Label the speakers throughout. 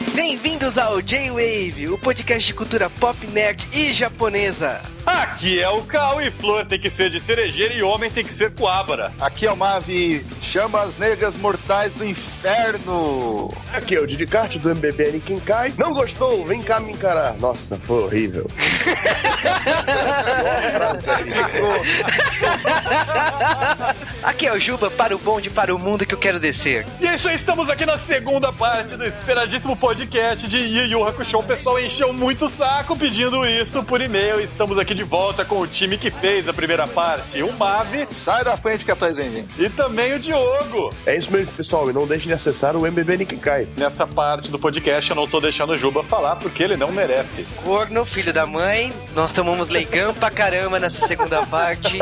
Speaker 1: Bem-vindos ao J-Wave, o podcast de cultura pop, nerd e japonesa.
Speaker 2: Aqui é o Cal e flor tem que ser de cerejeira e homem tem que ser coabra.
Speaker 3: Aqui é o Mavi, chamas negras mortais do inferno.
Speaker 4: Aqui é o Didicarte do MBB Ninguém Cai. Não gostou? Vem cá me encarar. Nossa, foi horrível.
Speaker 1: Aqui é o Juba para o bonde, para o mundo que eu quero descer.
Speaker 2: E é isso aí, estamos aqui na segunda parte do esperadíssimo podcast de Yu Yu Hakusho. O pessoal encheu muito o saco pedindo isso por e-mail. Estamos aqui de volta com o time que fez a primeira parte, o Mavi.
Speaker 3: Sai da frente que atrás vem.
Speaker 2: E também o Diogo.
Speaker 4: É isso mesmo, pessoal. E não deixe de acessar o MBB Cai.
Speaker 2: Nessa parte do podcast eu não tô deixando o Juba falar porque ele não merece.
Speaker 1: Corno, filho da mãe, nós tomamos leigão pra caramba nessa segunda parte.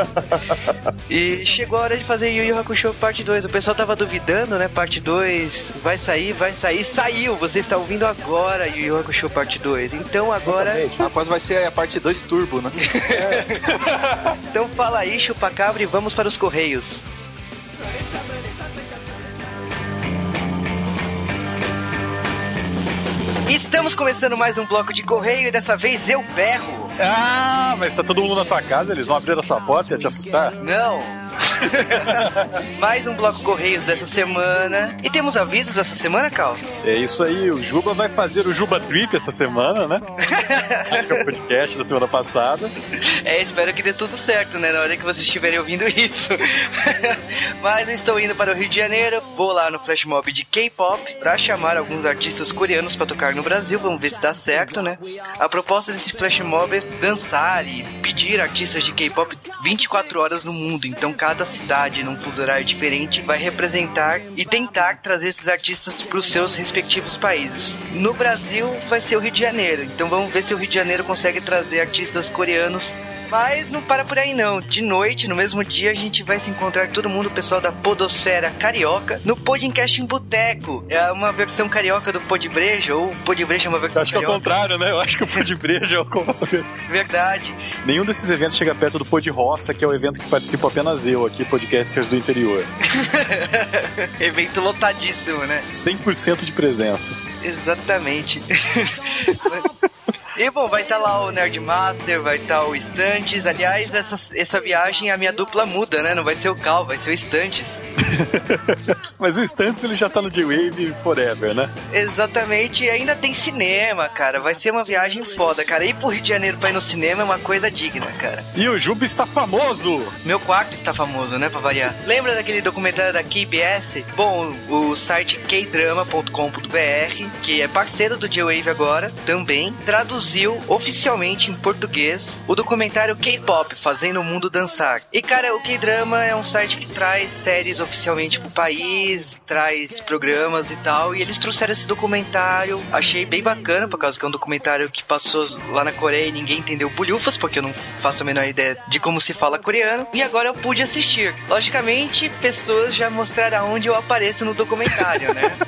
Speaker 1: E chegou a hora de fazer Yu Yu Hakusho parte 2. O pessoal tava duvidando, né? Parte 2 vai sair, vai sair. Saiu! Você está ouvindo agora Yu Yu Hakusho parte 2. Então agora.
Speaker 3: Rapaz, vai ser a parte 2 turbo, né?
Speaker 1: Então fala aí, chupacabra, e vamos para os Correios. Estamos começando mais um bloco de correio e dessa vez eu berro.
Speaker 2: Ah, mas tá todo mundo na tua casa, eles vão abrir a sua porta e te assustar?
Speaker 1: Não. mais um bloco correios dessa semana. E temos avisos essa semana, Cal?
Speaker 2: É isso aí, o Juba vai fazer o Juba Trip essa semana, né? que é o podcast da semana passada.
Speaker 1: É, espero que dê tudo certo, né? Na hora que vocês estiverem ouvindo isso. Mas eu estou indo para o Rio de Janeiro, vou lá no Flash Mob de K-pop para chamar alguns artistas coreanos para tocar no Brasil. Vamos ver se dá certo, né? A proposta desse Flash Mob é dançar e pedir artistas de K-pop 24 horas no mundo. Então cada cidade, num fuso horário diferente, vai representar e tentar trazer esses artistas para os seus respectivos países. No Brasil vai ser o Rio de Janeiro. Então vamos ver se o Rio de Janeiro consegue trazer artistas coreanos mas não para por aí não. De noite, no mesmo dia, a gente vai se encontrar todo mundo, o pessoal da Podosfera Carioca, no Podcast em Boteco. É uma versão carioca do Podbreja, ou Podbreja é uma versão
Speaker 2: Acho que é o
Speaker 1: carioca.
Speaker 2: contrário, né? Eu acho que o Pod Breja é o contrário.
Speaker 1: Verdade.
Speaker 2: Nenhum desses eventos chega perto do Pod Roça, que é o evento que participo apenas eu aqui, podcasters do interior.
Speaker 1: Evento lotadíssimo, né?
Speaker 2: 100% de presença.
Speaker 1: Exatamente. E bom, vai estar lá o Nerdmaster, vai estar o Estantes. Aliás, essa, essa viagem a minha dupla muda, né? Não vai ser o Cal, vai ser o Estantes.
Speaker 2: Mas o Stunts ele já tá no J-Wave Forever, né?
Speaker 1: Exatamente, e ainda tem cinema, cara. Vai ser uma viagem foda, cara. Ir pro Rio de Janeiro pra ir no cinema é uma coisa digna, cara.
Speaker 2: E o Juba está famoso!
Speaker 1: Meu quarto está famoso, né, pra variar. Lembra daquele documentário da KBS? Bom, o site kdrama.com.br, que é parceiro do J-Wave agora, também traduziu oficialmente em português o documentário K-pop, Fazendo o Mundo Dançar. E, cara, o K-Drama é um site que traz séries oficialmente pro país, traz programas e tal, e eles trouxeram esse documentário. Achei bem bacana, por causa que é um documentário que passou lá na Coreia e ninguém entendeu bulhufas, porque eu não faço a menor ideia de como se fala coreano. E agora eu pude assistir. Logicamente, pessoas já mostraram onde eu apareço no documentário, né?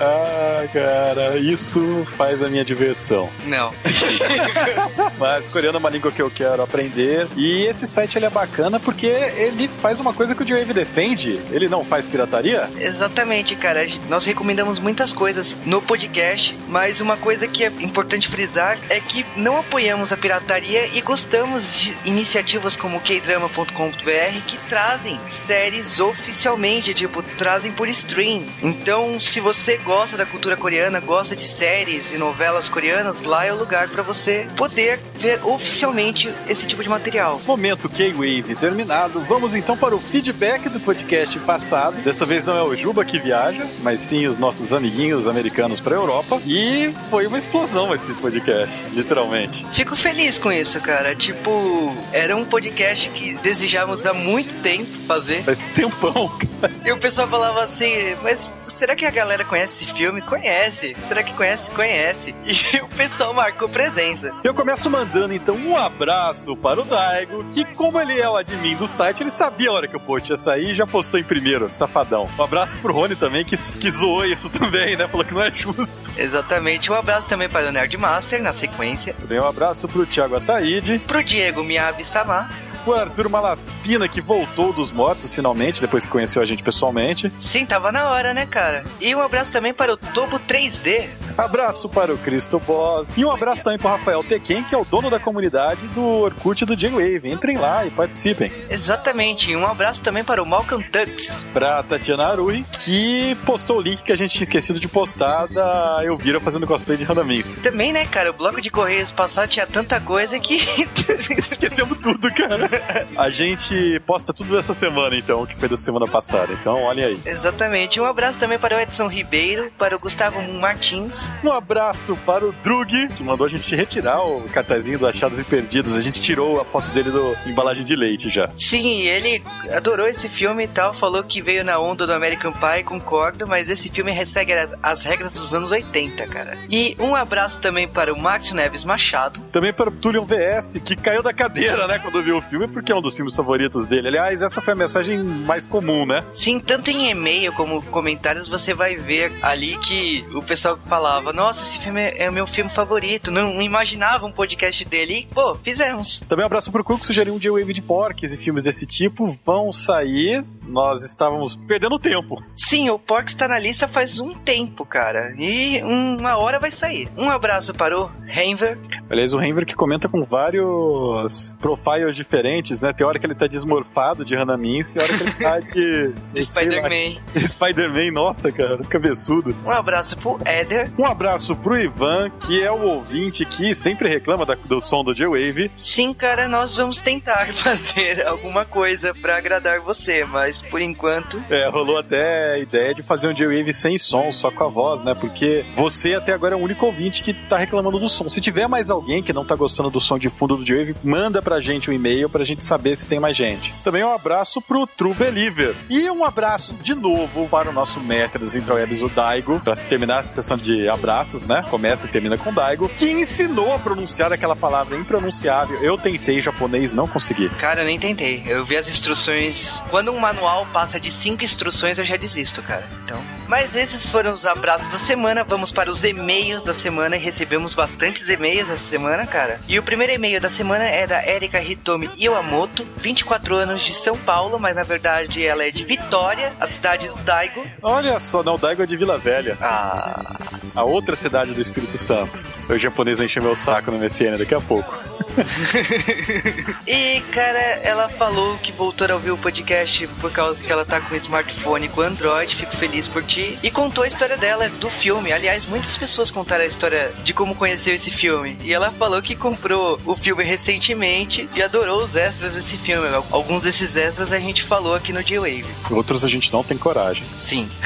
Speaker 2: Ah, cara, isso faz a minha diversão.
Speaker 1: Não.
Speaker 2: Mas coreano é uma língua que eu quero aprender. E esse site ele é bacana porque ele faz uma coisa que o J-Wave defende. Ele não faz pirataria?
Speaker 1: Exatamente, cara. Nós recomendamos muitas coisas no podcast, mas uma coisa que é importante frisar é que não apoiamos a pirataria e gostamos de iniciativas como kdrama.com.br que trazem séries oficialmente, tipo, trazem por stream. Então, se você gosta da cultura coreana, gosta de séries e novelas coreanas, lá é o lugar para você poder ver oficialmente esse tipo de material.
Speaker 2: Momento K-Wave terminado. Vamos então para o feedback do podcast passado. Dessa vez não é o Juba que viaja, mas sim os nossos amiguinhos americanos para Europa. E foi uma explosão esse podcast, literalmente.
Speaker 1: Fico feliz com isso, cara. Tipo, era um podcast que desejávamos há muito tempo fazer.
Speaker 2: Faz tempão, cara.
Speaker 1: E o pessoal falava assim, mas será que a galera conhece esse filme? Conhece. Será que conhece? Conhece. E o pessoal marcou presença.
Speaker 2: Eu começo mandando então um abraço para o Daigo, que como ele é o admin do site, ele sabia a hora que o post ia sair e já postou em primeiro, safadão. Um abraço pro Rony também, que, que zoou isso também, né? Falou que não é justo.
Speaker 1: Exatamente. Um abraço também para o Nerd Master na sequência.
Speaker 2: Eu dei um abraço pro Thiago Ataíde.
Speaker 1: Pro Diego Miyabi Samar.
Speaker 2: Pro Arthur Malaspina, que voltou dos mortos finalmente, depois que conheceu a gente pessoalmente.
Speaker 1: Sim, tava na hora, né, cara? E um abraço também para o Tobo 3D.
Speaker 2: Abraço para o Cristo Boss. E um abraço também pro Rafael Tequen, que é o dono da comunidade do Orkut do J-Wave. Entrem lá e participem.
Speaker 1: Exatamente. E um abraço também para o Malcolm Tux.
Speaker 2: Pra Tatiana Arui, que postou o link que a gente tinha esquecido de postar da Elvira fazendo cosplay de Randamis.
Speaker 1: Também, né, cara? O bloco de correios passado tinha tanta coisa que.
Speaker 2: Esquecemos tudo, cara. A gente posta tudo dessa semana, então, que foi da semana passada. Então, olhem aí.
Speaker 1: Exatamente. Um abraço também para o Edson Ribeiro, para o Gustavo Martins.
Speaker 2: Um abraço para o Drug, que mandou a gente retirar o cartazinho do Achados e Perdidos. A gente tirou a foto dele do embalagem de leite já.
Speaker 1: Sim, ele adorou esse filme e tal, falou que veio na onda do American Pie, concordo, mas esse filme segue as- as regras dos anos 80, cara. E um abraço também para o Márcio Neves Machado.
Speaker 2: Também para o Tulion VS, que caiu da cadeira, né, quando viu o filme, porque é um dos filmes favoritos dele. Aliás, essa foi a mensagem mais comum, né?
Speaker 1: Sim, tanto em e-mail como comentários você vai ver ali que o pessoal falava: Nossa, esse filme é é o meu filme favorito. Não imaginava um podcast dele. E, pô, fizemos.
Speaker 2: Também um abraço pro Cook, que sugeriu um J-Wave de porques e filmes desse tipo. Vão sair. Nós estávamos perdendo tempo.
Speaker 1: Sim, o Pork está na lista faz um tempo, cara. E uma hora vai sair. Um abraço para o Henver.
Speaker 2: Aliás, o Henver que comenta com vários profiles diferentes, né? Tem hora que ele tá desmorfado de Hanamins, tem hora que ele tá de... de sei lá,
Speaker 1: Spider-Man.
Speaker 2: Spider-Man, nossa, cara, cabeçudo.
Speaker 1: Um abraço pro Eder.
Speaker 2: Um abraço pro Ivan, que é o ouvinte que sempre reclama da- do som do J-Wave.
Speaker 1: Sim, cara, nós vamos tentar fazer alguma coisa pra agradar você, mas por enquanto.
Speaker 2: É, rolou até a ideia de fazer um J-Wave sem som, só com a voz, né? Porque você até agora é o único ouvinte que tá reclamando do som. Se tiver mais alguém que não tá gostando do som de fundo do J-Wave, manda pra gente um e-mail pra gente saber se tem mais gente. Também um abraço pro True Believer. E um abraço de novo para o nosso mestre das intrawebs, o Daigo, pra terminar a sessão de abraços, né? Começa e termina com o Daigo, que ensinou a pronunciar aquela palavra impronunciável. Eu tentei japonês, não consegui.
Speaker 1: Cara, eu nem tentei. Eu vi as instruções. Quando um manual passa de cinco instruções, eu já desisto, cara. Então. Mas esses foram os abraços da semana. Vamos para os e-mails da semana. E recebemos bastantes e-mails essa semana, cara. E o primeiro e-mail da semana é da Erika Hitomi Iwamoto, 24 anos de São Paulo, mas na verdade ela é de Vitória, a cidade do Daigo.
Speaker 2: Olha só, não, o Daigo é de Vila Velha.
Speaker 1: Ah,
Speaker 2: a outra cidade do Espírito Santo. O japonês vai encher meu saco no MSN daqui a pouco.
Speaker 1: E, cara, ela falou que voltou a ouvir o podcast por causa que ela tá com o smartphone com Android, fico feliz por ti. E contou a história dela do filme. Aliás, muitas pessoas contaram a história de como conheceu esse filme. E ela falou que comprou o filme recentemente e adorou os extras desse filme. Alguns desses extras a gente falou aqui no G-Wave.
Speaker 2: Outros a gente não tem coragem.
Speaker 1: Sim.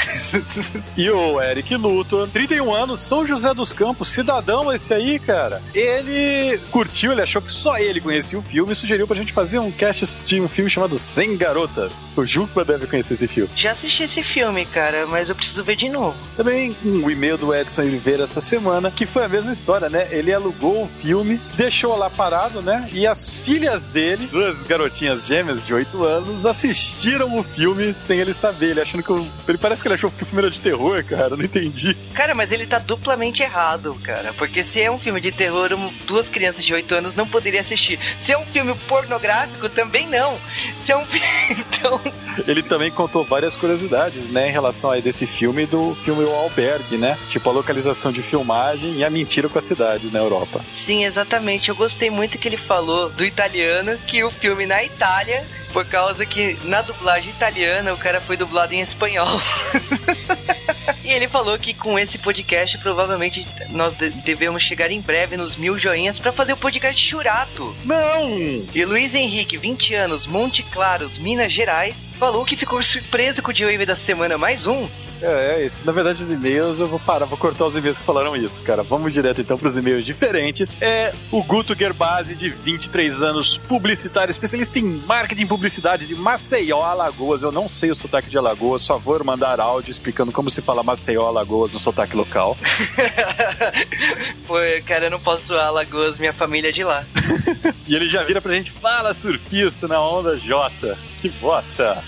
Speaker 2: E o Eric Luthor, 31 anos, São José dos Campos, cidadão esse aí, cara. Ele curtiu, ele achou que só ele conhecia o filme e sugeriu pra gente fazer um cast de um filme chamado 100 Garotas. O Juca deve conhecer esse filme.
Speaker 1: Já assisti esse filme, cara, mas eu preciso ver de novo.
Speaker 2: Também um e-mail do Edson Oliveira essa semana, que foi a mesma história, né? Ele alugou o filme, deixou lá parado, né? E as filhas dele, duas garotinhas gêmeas de 8 anos, assistiram o filme sem ele saber. Ele achando que. Ele parece que ele achou que o filme era de terror, cara. eu Não entendi.
Speaker 1: Cara, mas ele tá duplamente errado, cara. Porque se é um filme de terror, duas crianças de 8 anos não poderiam assistir. Se é um filme pornográfico, também não. Se é um filme. Então.
Speaker 2: Ele também contou várias curiosidades, né, em relação a desse filme e do filme O Albergue, né? Tipo a localização de filmagem e a mentira com a cidade na Europa.
Speaker 1: Sim, exatamente. Eu gostei muito que ele falou do italiano, que o filme na Itália, por causa que na dublagem italiana o cara foi dublado em espanhol. E ele falou que com esse podcast provavelmente nós de- devemos chegar em breve nos mil joinhas pra fazer o podcast Churato.
Speaker 2: Não!
Speaker 1: E Luiz Henrique, 20 anos, Monte Claros, Minas Gerais, falou que ficou surpreso com o J-Wave da semana mais um.
Speaker 2: É, é, esse, na verdade, os e-mails, eu vou parar, vou cortar os e-mails que falaram isso, cara. Vamos direto então pros e-mails diferentes. É o Guto Gerbasi, de 23 anos, publicitário, especialista em marketing e publicidade de Maceió, Alagoas. Eu não sei o sotaque de Alagoas, só vou mandar áudio explicando como se fala Maceió, Alagoas, no sotaque local.
Speaker 1: Pô, cara, eu não posso zoar Alagoas, minha família é de lá.
Speaker 2: E ele já vira pra gente, fala surfista na onda J. Que bosta!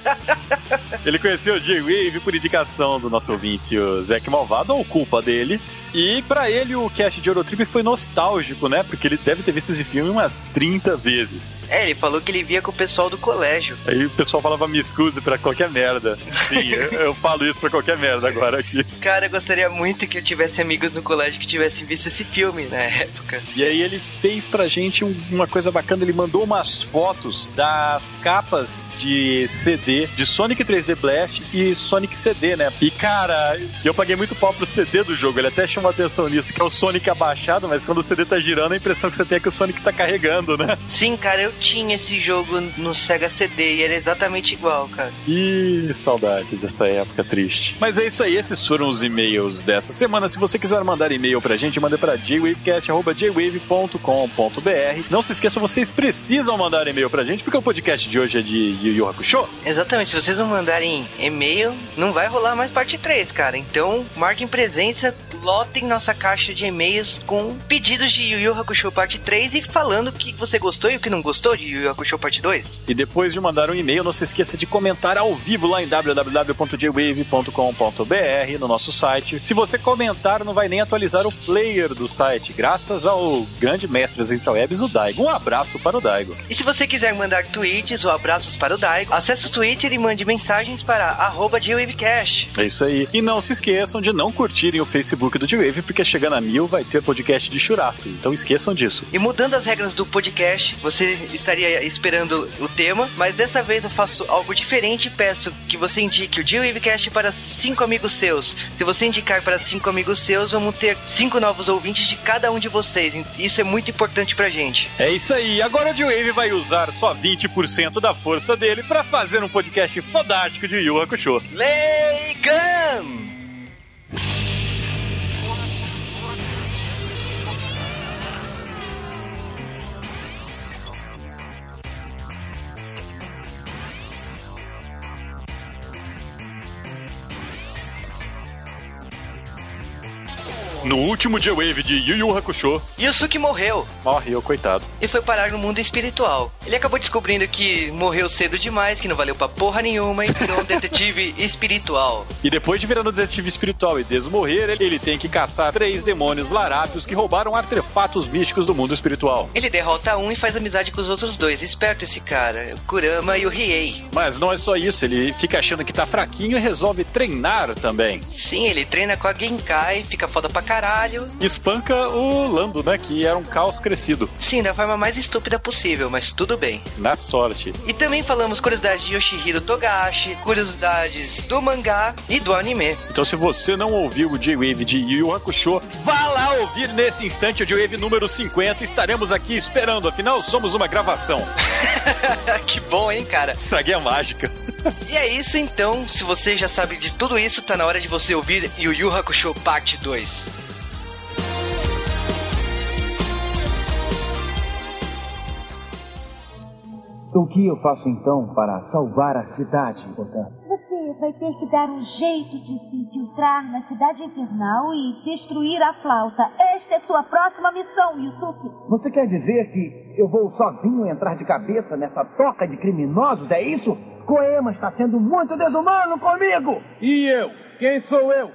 Speaker 2: ele conheceu o J-Wave por indicação do nosso ouvinte, o Zac Malvado, ou culpa dele. E pra ele o cast de Eurotrip foi nostálgico, né? Porque ele deve ter visto esse filme umas 30 vezes.
Speaker 1: É, ele falou que ele via com o pessoal do colégio.
Speaker 2: Aí o pessoal falava me excuse pra qualquer merda. Sim, eu, eu falo isso pra qualquer merda agora aqui.
Speaker 1: Cara, eu gostaria muito que eu tivesse amigos no colégio que tivessem visto esse filme na época.
Speaker 2: E aí ele fez pra gente um- uma coisa bacana, ele mandou umas fotos das capas de CD de Sonic 3D Blast e Sonic CD, né? E cara, eu paguei muito pau pro CD do jogo, ele até chamou atenção nisso, que é o Sonic abaixado, mas quando o CD tá girando, a impressão que você tem é que o Sonic tá carregando, né?
Speaker 1: Sim, cara, eu tinha esse jogo no Sega CD e era exatamente igual, cara.
Speaker 2: Ih, saudades dessa época triste. Mas é isso aí, esses foram os e-mails dessa semana. Se você quiser mandar e-mail pra gente, manda pra jwavecast.jwave.com.br. Não se esqueçam, vocês precisam mandar e-mail pra gente, porque o podcast de hoje é de Yu Yu Hakusho.
Speaker 1: Exatamente, se vocês não mandarem e-mail, não vai rolar mais parte 3, cara. Então, marquem presença, lotem nossa caixa de e-mails com pedidos de Yu Yu Hakusho parte 3 e falando o que você gostou e o que não gostou de Yu Yu Hakusho parte 2.
Speaker 2: E depois de mandar um e-mail, não se esqueça de comentar ao vivo lá em www.jwave.com.br no nosso site. Se você comentar, não vai nem atualizar o player do site, graças ao grande mestre das intrawebs, o Daigo. Um abraço para o Daigo.
Speaker 1: E se você quiser mandar tweets ou abraços para o Daigo, acesse o Twitter e mande mensagens para arroba.
Speaker 2: É isso aí. E não se esqueçam de não curtirem o Facebook do G-Wave, porque chegando a mil vai ter podcast de Churato. Então esqueçam disso.
Speaker 1: E mudando as regras do podcast, você estaria esperando o tema, mas dessa vez eu faço algo diferente e peço que você indique o G-Wavecast para cinco amigos seus. Se você indicar para cinco amigos seus, vamos ter cinco novos ouvintes de cada um de vocês. Isso é muito importante pra gente.
Speaker 2: É isso aí. Agora o G-Wave vai usar só 20% da força dele para fazer um podcast fodástico de Yu Yu Hakusho.
Speaker 1: Leigan!
Speaker 2: No último G-Wave de Yu Yu Hakusho,
Speaker 1: Yusuke morreu
Speaker 2: morreu, coitado.
Speaker 1: e foi parar no mundo espiritual. Ele acabou descobrindo que morreu cedo demais, que não valeu pra porra nenhuma e virou um detetive espiritual.
Speaker 2: E depois de virar um detetive espiritual e desmorrer, ele, ele tem que caçar três demônios larápios que roubaram artefatos místicos do mundo espiritual.
Speaker 1: Ele derrota um e faz amizade com os outros dois. Esperto esse cara, o Kurama e o Riei.
Speaker 2: Mas não é só isso, ele fica achando que tá fraquinho e resolve treinar também.
Speaker 1: Sim, ele treina com a Genkai, fica foda pra caralho.
Speaker 2: Espanca o Lando, né? Que era um caos crescido.
Speaker 1: Sim, da forma mais estúpida possível, mas tudo bem.
Speaker 2: Na sorte.
Speaker 1: E também falamos curiosidades de Yoshihiro Togashi, curiosidades do mangá e do anime.
Speaker 2: Então, se você não ouviu o J-Wave de Yu Yu Hakusho, vá lá ouvir nesse instante o J-Wave número 50. Estaremos aqui esperando, afinal, somos uma gravação.
Speaker 1: que bom, hein, cara?
Speaker 2: Estraguei a mágica.
Speaker 1: E é isso então, se você já sabe de tudo isso, tá na hora de você ouvir Yu Yu Hakusho Parte 2.
Speaker 5: O que eu faço então para salvar a cidade, Botan?
Speaker 6: Você vai ter que dar um jeito de se infiltrar na cidade infernal e destruir a flauta. Esta é sua próxima missão, Yusuke.
Speaker 5: Você quer dizer que eu vou sozinho entrar de cabeça nessa toca de criminosos, é isso? Koema está sendo muito desumano comigo!
Speaker 7: E eu? Quem sou eu?
Speaker 6: Uau,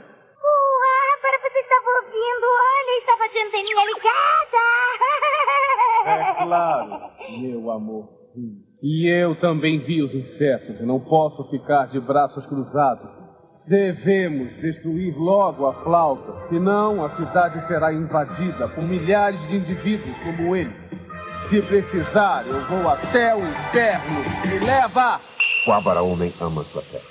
Speaker 6: agora você estava ouvindo. Olha, estava de anteninha ligada.
Speaker 7: É claro, meu amor. E eu também vi os insetos e não posso ficar de braços cruzados. Devemos destruir logo a flauta, senão a cidade será invadida por milhares de indivíduos como ele. Se precisar, eu vou até o inferno. Me leva!
Speaker 4: O Abara Homem ama sua terra.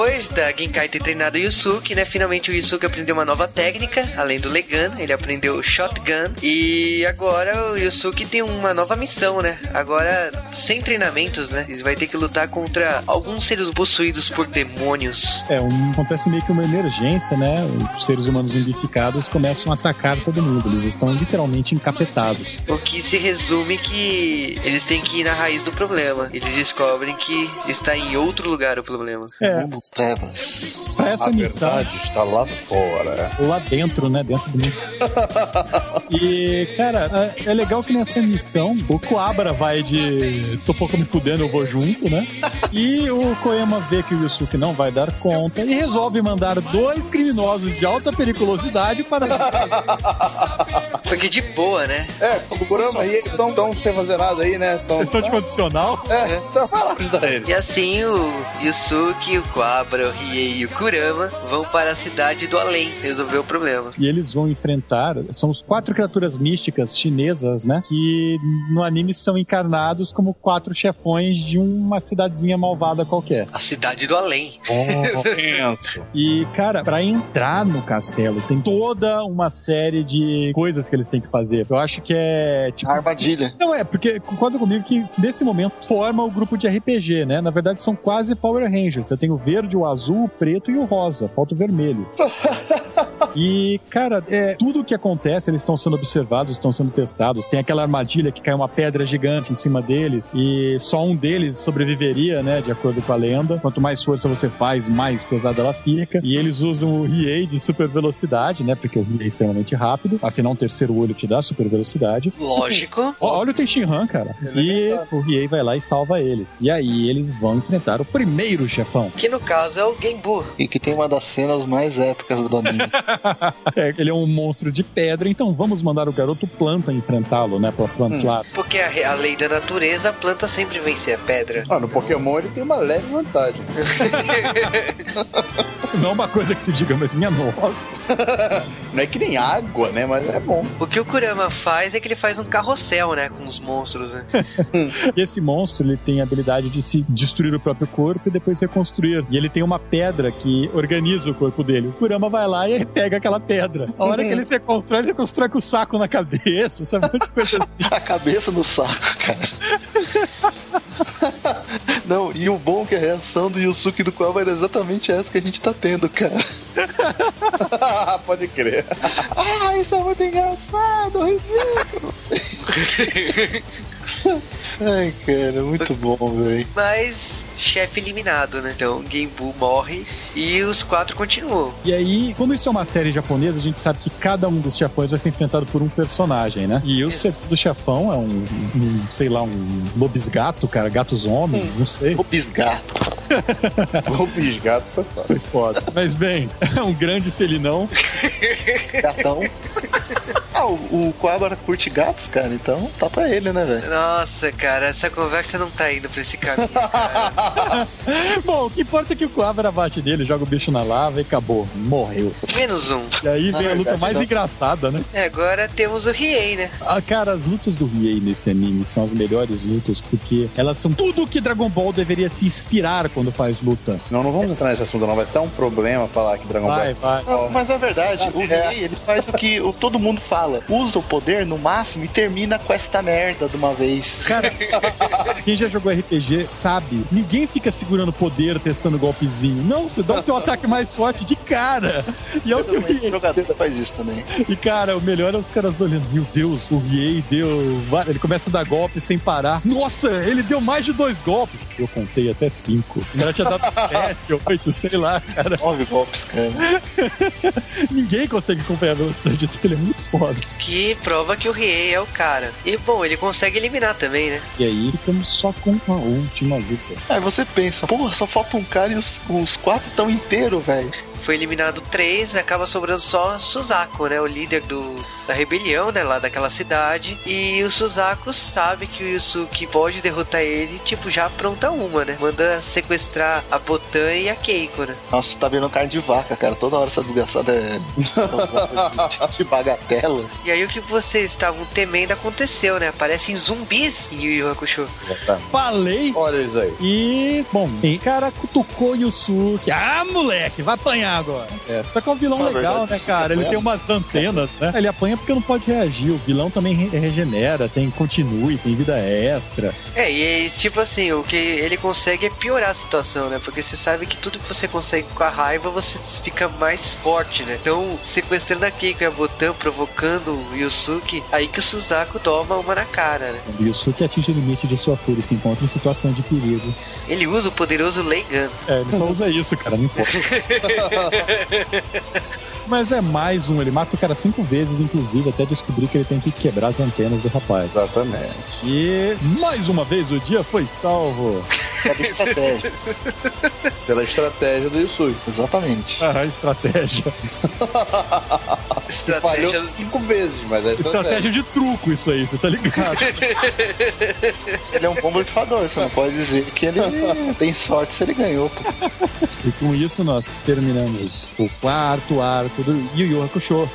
Speaker 1: Depois da Genkai ter treinado o Yusuke, né? Finalmente o Yusuke aprendeu uma nova técnica, além do Legan, ele aprendeu o Shotgun. E agora o Yusuke tem uma nova missão, né? Agora, sem treinamentos, né? Ele vai ter que lutar contra alguns seres possuídos por demônios.
Speaker 8: É, um, acontece meio que uma emergência, né? Os seres humanos zumbificados começam a atacar todo mundo. Eles estão literalmente encapetados.
Speaker 1: O que se resume que eles têm que ir na raiz do problema. Eles descobrem que está em outro lugar o problema.
Speaker 8: É,
Speaker 9: trevas.
Speaker 2: Pra essa
Speaker 10: A
Speaker 2: missão,
Speaker 10: verdade está lá fora.
Speaker 2: lá dentro, né? Dentro do mundo. E, cara, é é legal que nessa missão o Coabra vai de tô pouco me fudendo, eu vou junto, né? E o Koema vê que o Yusuke não vai dar conta e resolve mandar dois criminosos de alta periculosidade para.
Speaker 1: Só que de boa, né?
Speaker 10: É, o Kurama e ele estão tão sem fazer nada aí, né? Tão,
Speaker 2: Estão de condicional.
Speaker 10: É, então vai lá ajudar ele.
Speaker 1: E assim o Yusuke, o Quabra, o Riei e o Kurama vão para a cidade do além resolver o problema.
Speaker 2: E eles vão enfrentar. São os quatro criaturas místicas chinesas, né? Que no anime são encarnados como quatro chefões de uma cidadezinha malvada qualquer.
Speaker 1: A cidade do além.
Speaker 10: Penso.
Speaker 2: E, cara, pra entrar no castelo tem toda uma série de coisas que eles têm que fazer. Eu acho que é tipo.
Speaker 9: Armadilha.
Speaker 2: Não é, porque concorda comigo que nesse momento forma o grupo de RPG, né? Na verdade são quase Power Rangers. Você tem o verde, o azul, o preto e o rosa. Falta o vermelho. E, cara, é, tudo o que acontece, eles estão sendo observados, estão sendo testados. Tem aquela armadilha que cai uma pedra gigante em cima deles e só um deles sobreviveria, né? De acordo com a lenda. Quanto mais força você faz, mais pesada ela fica. E eles usam o Riei de super velocidade, né? Porque o Riei é extremamente rápido. Afinal, um terceiro olho te dá super velocidade.
Speaker 1: Lógico.
Speaker 2: Ó, Olha o Tenshinhan, cara. E o Riei vai lá e salva eles. E aí eles vão enfrentar o primeiro chefão.
Speaker 1: Que no caso é o Genbu.
Speaker 9: E que tem uma das cenas mais épicas do anime.
Speaker 2: É, ele é um monstro de pedra, então vamos mandar o garoto planta enfrentá-lo, né? Pra plantar.
Speaker 1: Porque a, a lei da natureza, a planta sempre vence a pedra.
Speaker 10: Ah, no Pokémon ele tem uma leve vantagem.
Speaker 2: Não é uma coisa que se diga, mas minha nossa.
Speaker 10: Não é que nem água, né? Mas é bom.
Speaker 1: O que o Kurama faz é que ele faz um carrossel, né? Com os monstros, né?
Speaker 2: E esse monstro, ele tem a habilidade de se destruir o próprio corpo e depois reconstruir. E ele tem uma pedra que organiza o corpo dele. O Kurama vai lá e pega aquela pedra. A hora que ele se reconstrói, ele se constrói com o saco na cabeça, sabe? Um monte de coisa assim.
Speaker 9: A cabeça no saco, cara. Não, e o bom é que a reação do Yusuke do Koaba era exatamente essa que a gente tá tendo, cara.
Speaker 10: Pode crer.
Speaker 9: Ah, isso é muito engraçado, ridículo. Ai, cara, muito bom, velho.
Speaker 1: Mas chefe eliminado, né? Então Genbu morre e os quatro continuam.
Speaker 2: E aí, como isso é uma série japonesa, a gente sabe que cada um dos chefões vai ser enfrentado por um personagem, né? E o segundo chefão é um, um, sei lá, um lobisgato, cara, gatos homem, não sei.
Speaker 9: O bisgato.
Speaker 10: O bisgato foi foda.
Speaker 2: Foi foda. Mas bem, é um grande felinão.
Speaker 9: Gatão. Ah, o, o curte gatos, cara, então tá pra ele, né, velho?
Speaker 1: Nossa, cara, essa conversa não tá indo pra esse caminho. cara.
Speaker 2: Bom, o que importa é que o Coabra bate nele, joga o bicho na lava e acabou. Morreu.
Speaker 1: Menos um.
Speaker 2: E aí vem a luta mais
Speaker 9: não.
Speaker 2: engraçada, né?
Speaker 1: É, agora temos o Riei, né?
Speaker 2: Ah, cara, as lutas do Riei nesse anime são as melhores lutas porque elas são tudo o que Dragon Ball deveria se inspirar quando faz luta.
Speaker 10: Não, não vamos entrar nesse assunto, não. Vai ser um problema falar que Dragon
Speaker 2: Vai,
Speaker 10: Ball.
Speaker 2: vai.
Speaker 9: Não, mas é verdade, o
Speaker 10: É.
Speaker 9: Rei, ele faz o que o- todo mundo fala. Usa o poder no máximo e termina com esta merda de uma vez.
Speaker 2: Cara, quem já jogou RPG sabe, ninguém fica segurando poder, testando golpezinho. Não, você dá o teu ataque mais forte de cara. E é o que o
Speaker 9: Esse jogador faz isso também.
Speaker 2: E cara, o melhor é os caras olhando, meu Deus, o Riei deu. Ele começa a dar golpe sem parar. Nossa, ele deu mais de dois golpes. Eu contei até cinco. O cara tinha dado sete, oito, sei lá, cara.
Speaker 9: Nove golpes, cara.
Speaker 2: Ninguém consegue acompanhar a velocidade dele, é muito foda.
Speaker 1: Que prova que o Riei é o cara. E bom, ele consegue eliminar também, né?
Speaker 2: E aí ficamos só com a última luta.
Speaker 9: Aí você pensa, porra, só falta um cara e os, os quatro estão inteiros, velho.
Speaker 1: Foi eliminado três, acaba sobrando só Suzaku, né? O líder do, da rebelião, né? Lá daquela cidade. E o Suzaku sabe que o Yusuke pode derrotar ele, tipo, já apronta uma, né? Manda sequestrar a Botan e a Keiko, né?
Speaker 9: Nossa, tá virando carne de vaca, cara. Toda hora essa desgraçada é de, de bagatela.
Speaker 1: E aí o que vocês estavam temendo aconteceu, né? Aparecem zumbis em Yu Yu Hakusho.
Speaker 10: Exatamente.
Speaker 2: Falei!
Speaker 10: Olha isso aí.
Speaker 2: E, bom, o cara cutucou Yusuke. Ah, moleque, vai apanhar.
Speaker 8: Apanhar agora. É, só que é um vilão
Speaker 9: Na
Speaker 8: legal,
Speaker 9: verdade,
Speaker 8: né, cara? Ele tem
Speaker 9: vendo?
Speaker 8: umas antenas, né? Ele apanha porque não pode reagir. O vilão também re- regenera, tem continue, tem vida extra.
Speaker 1: É, e tipo assim, o que ele consegue é piorar a situação, né? Porque você sabe que tudo que você consegue com a raiva, você fica mais forte, né? Então, sequestrando a Keiko e a Botan, provocando o Yusuke, aí que o Suzaku toma uma na cara, né?
Speaker 8: O Yusuke atinge o limite de sua fúria e se encontra em situação de perigo.
Speaker 1: Ele usa o poderoso Leigan.
Speaker 8: É, ele só usa isso, cara, não importa. Mas é mais um, ele mata o cara cinco vezes, inclusive, até descobrir que ele tem que quebrar as antenas do rapaz.
Speaker 2: Exatamente.
Speaker 8: E mais uma vez o dia foi salvo.
Speaker 9: Pela estratégia.
Speaker 10: Pela estratégia do Yusui.
Speaker 9: Exatamente.
Speaker 8: Ah, estratégia.
Speaker 10: Que falhou cinco vezes, mas é estratégia.
Speaker 8: Estratégia de truco isso aí, você tá ligado?
Speaker 9: Ele é um bom blefador, você não pode dizer que ele tem sorte se ele ganhou, pô.
Speaker 8: E com isso nós terminamos o quarto arco do Yu Yu Hakusho.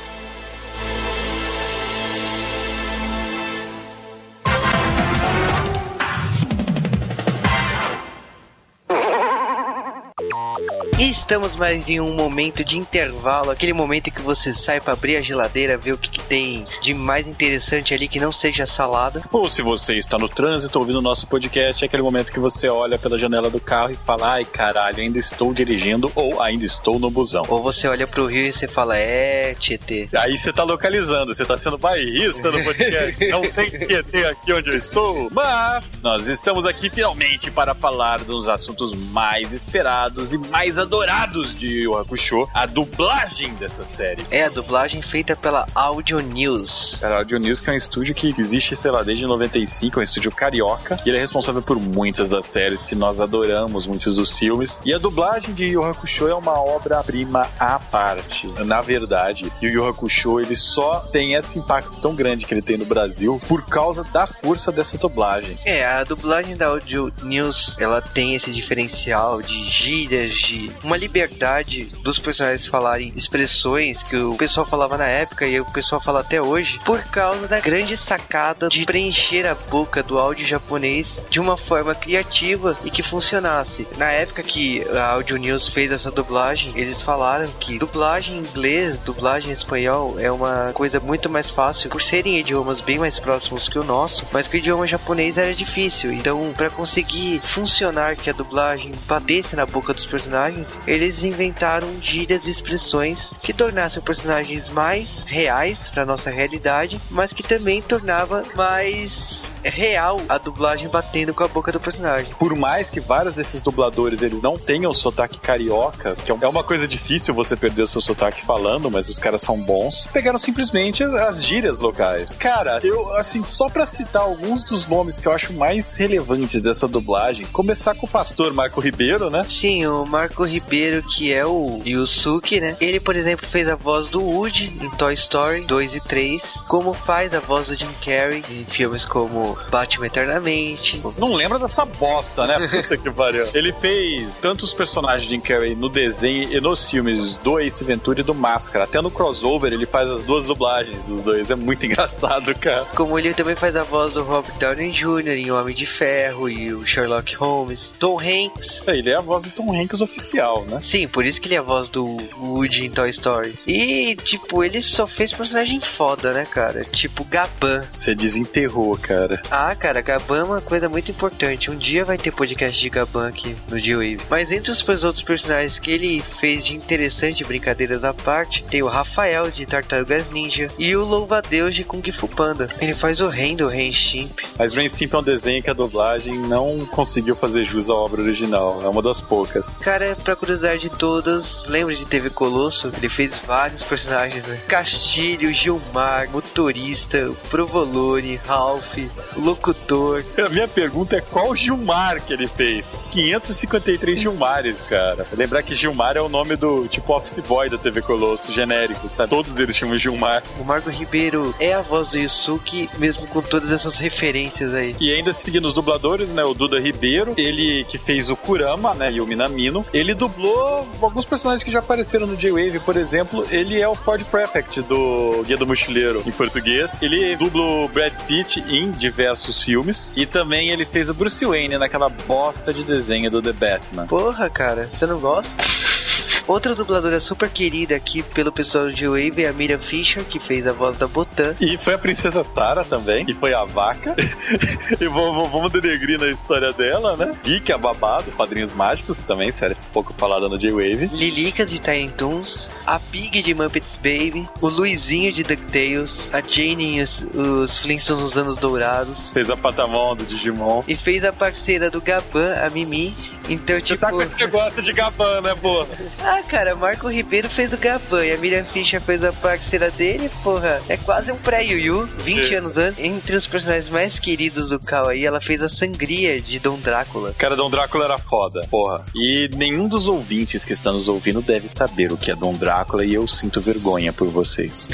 Speaker 1: Estamos mais em um momento de intervalo, aquele momento em que você sai pra abrir a geladeira, ver o que, que tem de mais interessante ali que não seja salada.
Speaker 2: Ou se você está no trânsito ouvindo o nosso podcast, é aquele momento que você olha pela janela do carro e fala: ai caralho, ainda estou dirigindo ou ainda estou no busão.
Speaker 1: Ou você olha pro rio e você fala, é, Tietê.
Speaker 2: Aí você tá localizando, você tá sendo bairrista no podcast. Não tem QT aqui onde eu estou. Mas nós estamos aqui finalmente para falar dos assuntos mais esperados e mais adorados de Yu Hakusho, a dublagem dessa série.
Speaker 1: É a dublagem feita pela Audio News.
Speaker 2: Cara, a Audio News que é um estúdio que existe, sei lá, desde 95, é um estúdio carioca, e ele é responsável por muitas das séries que nós adoramos, muitos dos filmes. E a dublagem de Yu Yu Hakusho é uma obra-prima à parte. Na verdade, Yu Yu Hakusho, ele só tem esse impacto tão grande que ele tem no Brasil por causa da força dessa dublagem.
Speaker 1: É, a dublagem da Audio News, ela tem esse diferencial de gírias, de uma liberdade dos personagens falarem expressões que o pessoal falava na época e o pessoal fala até hoje, por causa da grande sacada de preencher a boca do áudio japonês de uma forma criativa e que funcionasse. Na época que a Audio News fez essa dublagem, eles falaram que dublagem em inglês, dublagem em espanhol é uma coisa muito mais fácil por serem idiomas bem mais próximos que o nosso, mas que o idioma japonês era difícil. Então, para conseguir funcionar que a dublagem batesse na boca dos personagens, eles inventaram gírias e expressões que tornassem personagens mais reais para nossa realidade, mas que também tornava mais real a dublagem batendo com a boca do personagem.
Speaker 2: Por mais que vários desses dubladores eles não tenham sotaque carioca, que é uma coisa difícil você perder o seu sotaque falando, mas os caras são bons, pegaram simplesmente as gírias locais. Cara, eu, assim, só pra citar alguns dos nomes que eu acho mais relevantes dessa dublagem, começar com o pastor Marco Ribeiro, né?
Speaker 1: Sim, o Marco Ribeiro, que é o Yusuke, né? Ele, por exemplo, fez a voz do Woody em Toy Story 2 e 3, como faz a voz do Jim Carrey em filmes como Batman Eternamente.
Speaker 2: Não lembra dessa bosta, né? Puta que pariu. Ele fez tantos personagens de Jim Carrey no desenho e nos filmes do Ace Ventura e do Máscara. Até no crossover ele faz as duas dublagens dos dois. É muito engraçado, cara.
Speaker 1: Como ele também faz a voz do Robert Downey Jr. em Homem de Ferro e o Sherlock Holmes. Tom Hanks.
Speaker 2: É, ele é a voz do Tom Hanks oficial, né?
Speaker 1: Sim, por isso que ele é a voz do Woody em Toy Story. E, tipo, ele só fez personagem foda, né, cara? Tipo, Gaban.
Speaker 2: Você desenterrou, cara.
Speaker 1: Ah, cara, Gaban é uma coisa muito importante. Um dia vai ter podcast de Gaban aqui no G-Wave. Mas entre os outros personagens que ele fez de interessante brincadeiras à parte, tem o Rafael de Tartarugas Ninja e o Louva-Deus de Kung Fu Panda. Ele faz o Ren do Ren Stimp.
Speaker 2: Mas Rain Simp é um desenho que a dublagem não conseguiu fazer jus à obra original. É uma das poucas.
Speaker 1: Cara, pra curiosidade de todas, lembra de TV Colosso? Ele fez vários personagens, né? Castilho, Gilmar, Motorista, Provolone, Ralph, Locutor.
Speaker 2: A minha pergunta é qual Gilmar que ele fez? 553 Gilmares, cara. Lembrar que Gilmar é o nome do tipo office boy da TV Colosso, genérico, sabe? Todos eles chamam Gilmar.
Speaker 1: O Marco Ribeiro é a voz do Yusuke, mesmo com todas essas referências aí.
Speaker 2: E ainda seguindo os dubladores, né? O Duda Ribeiro, ele que fez o Kurama, né? E o Minamino. Ele dublou alguns personagens que já apareceram no J-Wave, por exemplo. Ele é o Ford Prefect do Guia do Mochileiro em português. Ele dubla o Brad Pitt em diversos filmes. E também ele fez o Bruce Wayne naquela bosta de desenho do The Batman.
Speaker 1: Porra, cara, você não gosta? Outra dubladora super querida aqui pelo pessoal de Wave é a Miriam Fisher, que fez a voz da Botan.
Speaker 2: E foi a princesa Sarah também, e foi a vaca. e vamos, vamos denegrir na história dela, né? Geek, a babado, Padrinhos Mágicos também, série pouco falada no J-Wave.
Speaker 1: Lilica de Tiny Toons, a Pig de Muppets Baby, o Luizinho de DuckTales, a Jane e os, os Flintstones nos anos dourados.
Speaker 2: Fez a Patamon do Digimon.
Speaker 1: E fez a parceira do Gaban, a Mimi. Então,
Speaker 2: Você
Speaker 1: tipo.
Speaker 2: tá com esse negócio de Gaban, né, porra?
Speaker 1: Ah, cara, Marco Ribeiro fez o Gaban e a Miriam Fischer fez a parceira dele, porra. É quase um pré-Yu-Yu, 20
Speaker 2: Sim.
Speaker 1: anos antes. Entre os personagens mais queridos do Cal aí, ela fez a sangria de Dom Drácula.
Speaker 2: Cara, Dom Drácula era foda, porra. E nenhum dos ouvintes que estão nos ouvindo deve saber o que é Dom Drácula e eu sinto vergonha por vocês.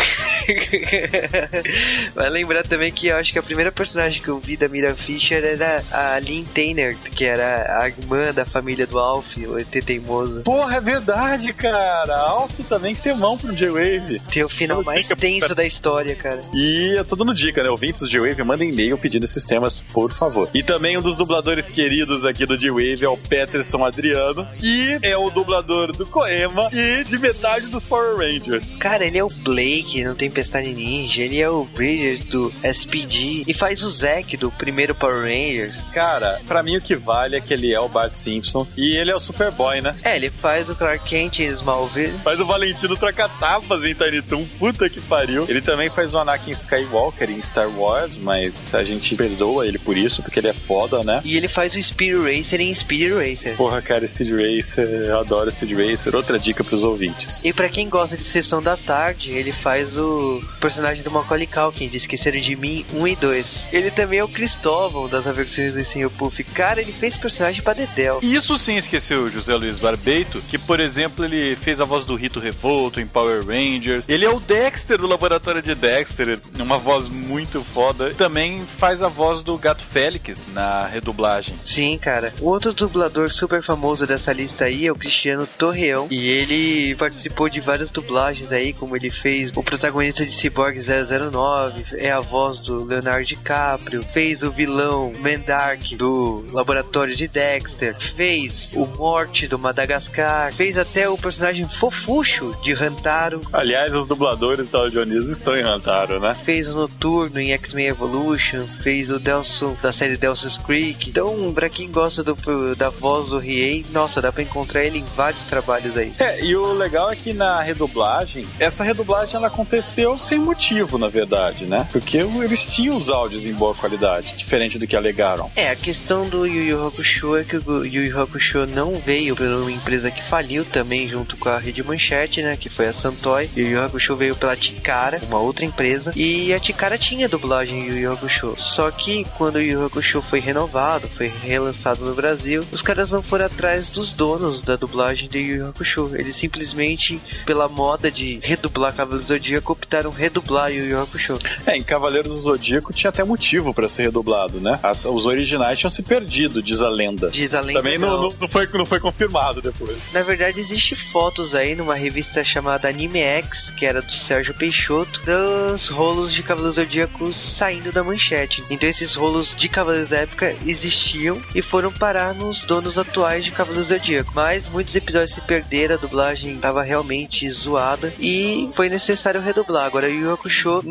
Speaker 1: Vai lembrar também que eu acho que a primeira personagem que eu vi da Miriam Fischer era a Lynn Tainer, que era a irmã da família do Alf, o ET teimoso.
Speaker 2: Porra, é verdade, cara. Alf também que tem mão pro J-Wave.
Speaker 1: Tem o final mais tenso da história, cara.
Speaker 2: E eu tô dando dica, né? Ouvintes do J-Wave, mandem e-mail pedindo esses temas, por favor. E também um dos dubladores queridos aqui do J-Wave é o Peterson Adriano, que é o dublador do Coema e de metade dos Power Rangers.
Speaker 1: Cara, ele é o Blake no Tempestade Ninja, ele é o Bridges do SPD e faz o Zack do primeiro Power Rangers.
Speaker 2: Cara, pra mim o que vale é que ele é o Bart Simpson e ele é o Superboy, né?
Speaker 1: É, ele faz o Clark Kent Smallville.
Speaker 2: Faz o Valentino Tracatapas em Tiny Toon, puta que pariu. Ele também faz o Anakin Skywalker em Star Wars, mas a gente perdoa ele por isso, porque ele é foda, né?
Speaker 1: E ele faz o Speed Racer em Speed Racer.
Speaker 2: Porra, cara, Speed Racer, eu adoro Speed Racer. Outra dica pros ouvintes.
Speaker 1: E pra quem gosta de Sessão da Tarde, ele faz o personagem do Macaulay Culkin, de Esqueceram de Mim 1 e 2. Ele também é o Cristóvão das aversões do Sr. Puff. Cara, ele fez personagem pra Dedel.
Speaker 11: Isso sim esqueceu o José Luiz Barbeito, que, por exemplo, ele fez a voz do Rito Revolto em Power Rangers. Ele é o Dexter do laboratório de Dexter, uma voz muito foda. Também faz a voz do Gato Félix na redublagem.
Speaker 1: Sim, cara. O outro dublador super famoso dessa lista aí é o Cristiano Torreão. E ele participou de várias dublagens aí, como ele fez o protagonista de Cyborg 009, é a voz do Leonardo DiCaprio, fez o vilão Mendark do laboratório de Dexter, fez o Morte do Madagascar, fez até o personagem Fofuxo de Hantaro.
Speaker 2: Aliás, os dubladores da Dionísio estão em Hantaro, né?
Speaker 1: Fez o Noturno em X-Men Evolution, fez o Delson da série Delson's Creek. Então, pra quem gosta do, da voz do Riei, nossa, dá pra encontrar ele em vários trabalhos aí.
Speaker 2: É, e o legal é que na redublagem, essa redublagem ela aconteceu sem motivo, na verdade, né? Porque eles tinham os áudios em boa qualidade, diferente do que alegaram.
Speaker 1: É, a questão do Yu Yu Hakusho é que o Yu Yu Hakusho não veio por uma empresa que faliu também junto com a Rede Manchete, né? Que foi a Santoy. Yu Yu Hakusho veio pela Tikara, uma outra empresa. E a Tikara tinha dublagem Yu Yu Hakusho. Só que quando o Yu Hakusho foi renovado, foi relançado no Brasil, os caras não foram atrás dos donos da dublagem do Yu Hakusho. Eles simplesmente, pela moda de redublar Cavaleiros do Zodíaco, optaram redublar Yu Yu Hakusho.
Speaker 2: É, em Cavaleiros do Zodíaco tinha até motivo pra ser redublado, né? As- os originais tinham se perdido, diz a lenda.
Speaker 1: Diz a lenda,
Speaker 2: Também não.
Speaker 1: não-
Speaker 2: não foi, não foi confirmado depois.
Speaker 1: Na verdade, existe fotos aí numa revista chamada Anime X, que era do Sérgio Peixoto, dos rolos de Cavaleiros Zodíacos saindo da manchete. Então, esses rolos de Cavaleiros da época existiam e foram parar nos donos atuais de Cavaleiros Zodíaco. Mas muitos episódios se perderam, a dublagem estava realmente zoada e foi necessário redublar. Agora, o Yu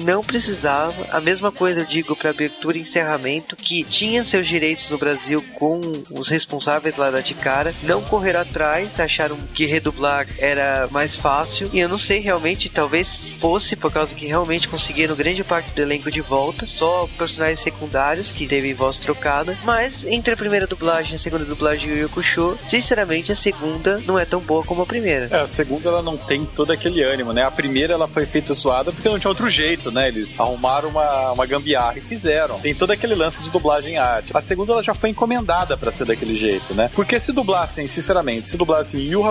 Speaker 1: não precisava. A mesma coisa eu digo para abertura e encerramento, que tinha seus direitos no Brasil com os responsáveis lá da Ticara, não correram atrás, acharam que redublar era mais fácil. E eu não sei realmente, talvez fosse por causa que realmente conseguiram grande parte do elenco de volta, só personagens secundários que teve voz trocada. Mas entre a primeira dublagem e a segunda dublagem de Yu Hakusho, sinceramente a segunda não é tão boa como a primeira.
Speaker 2: É, a segunda ela não tem todo aquele ânimo, né? A primeira ela foi feita zoada porque não tinha outro jeito, né? Eles arrumaram uma, uma gambiarra e fizeram. Tem todo aquele lance de dublagem em arte. A segunda ela já foi encomendada pra ser daquele jeito, né? Porque se dublassem, sinceramente, se dublassem Yu Yu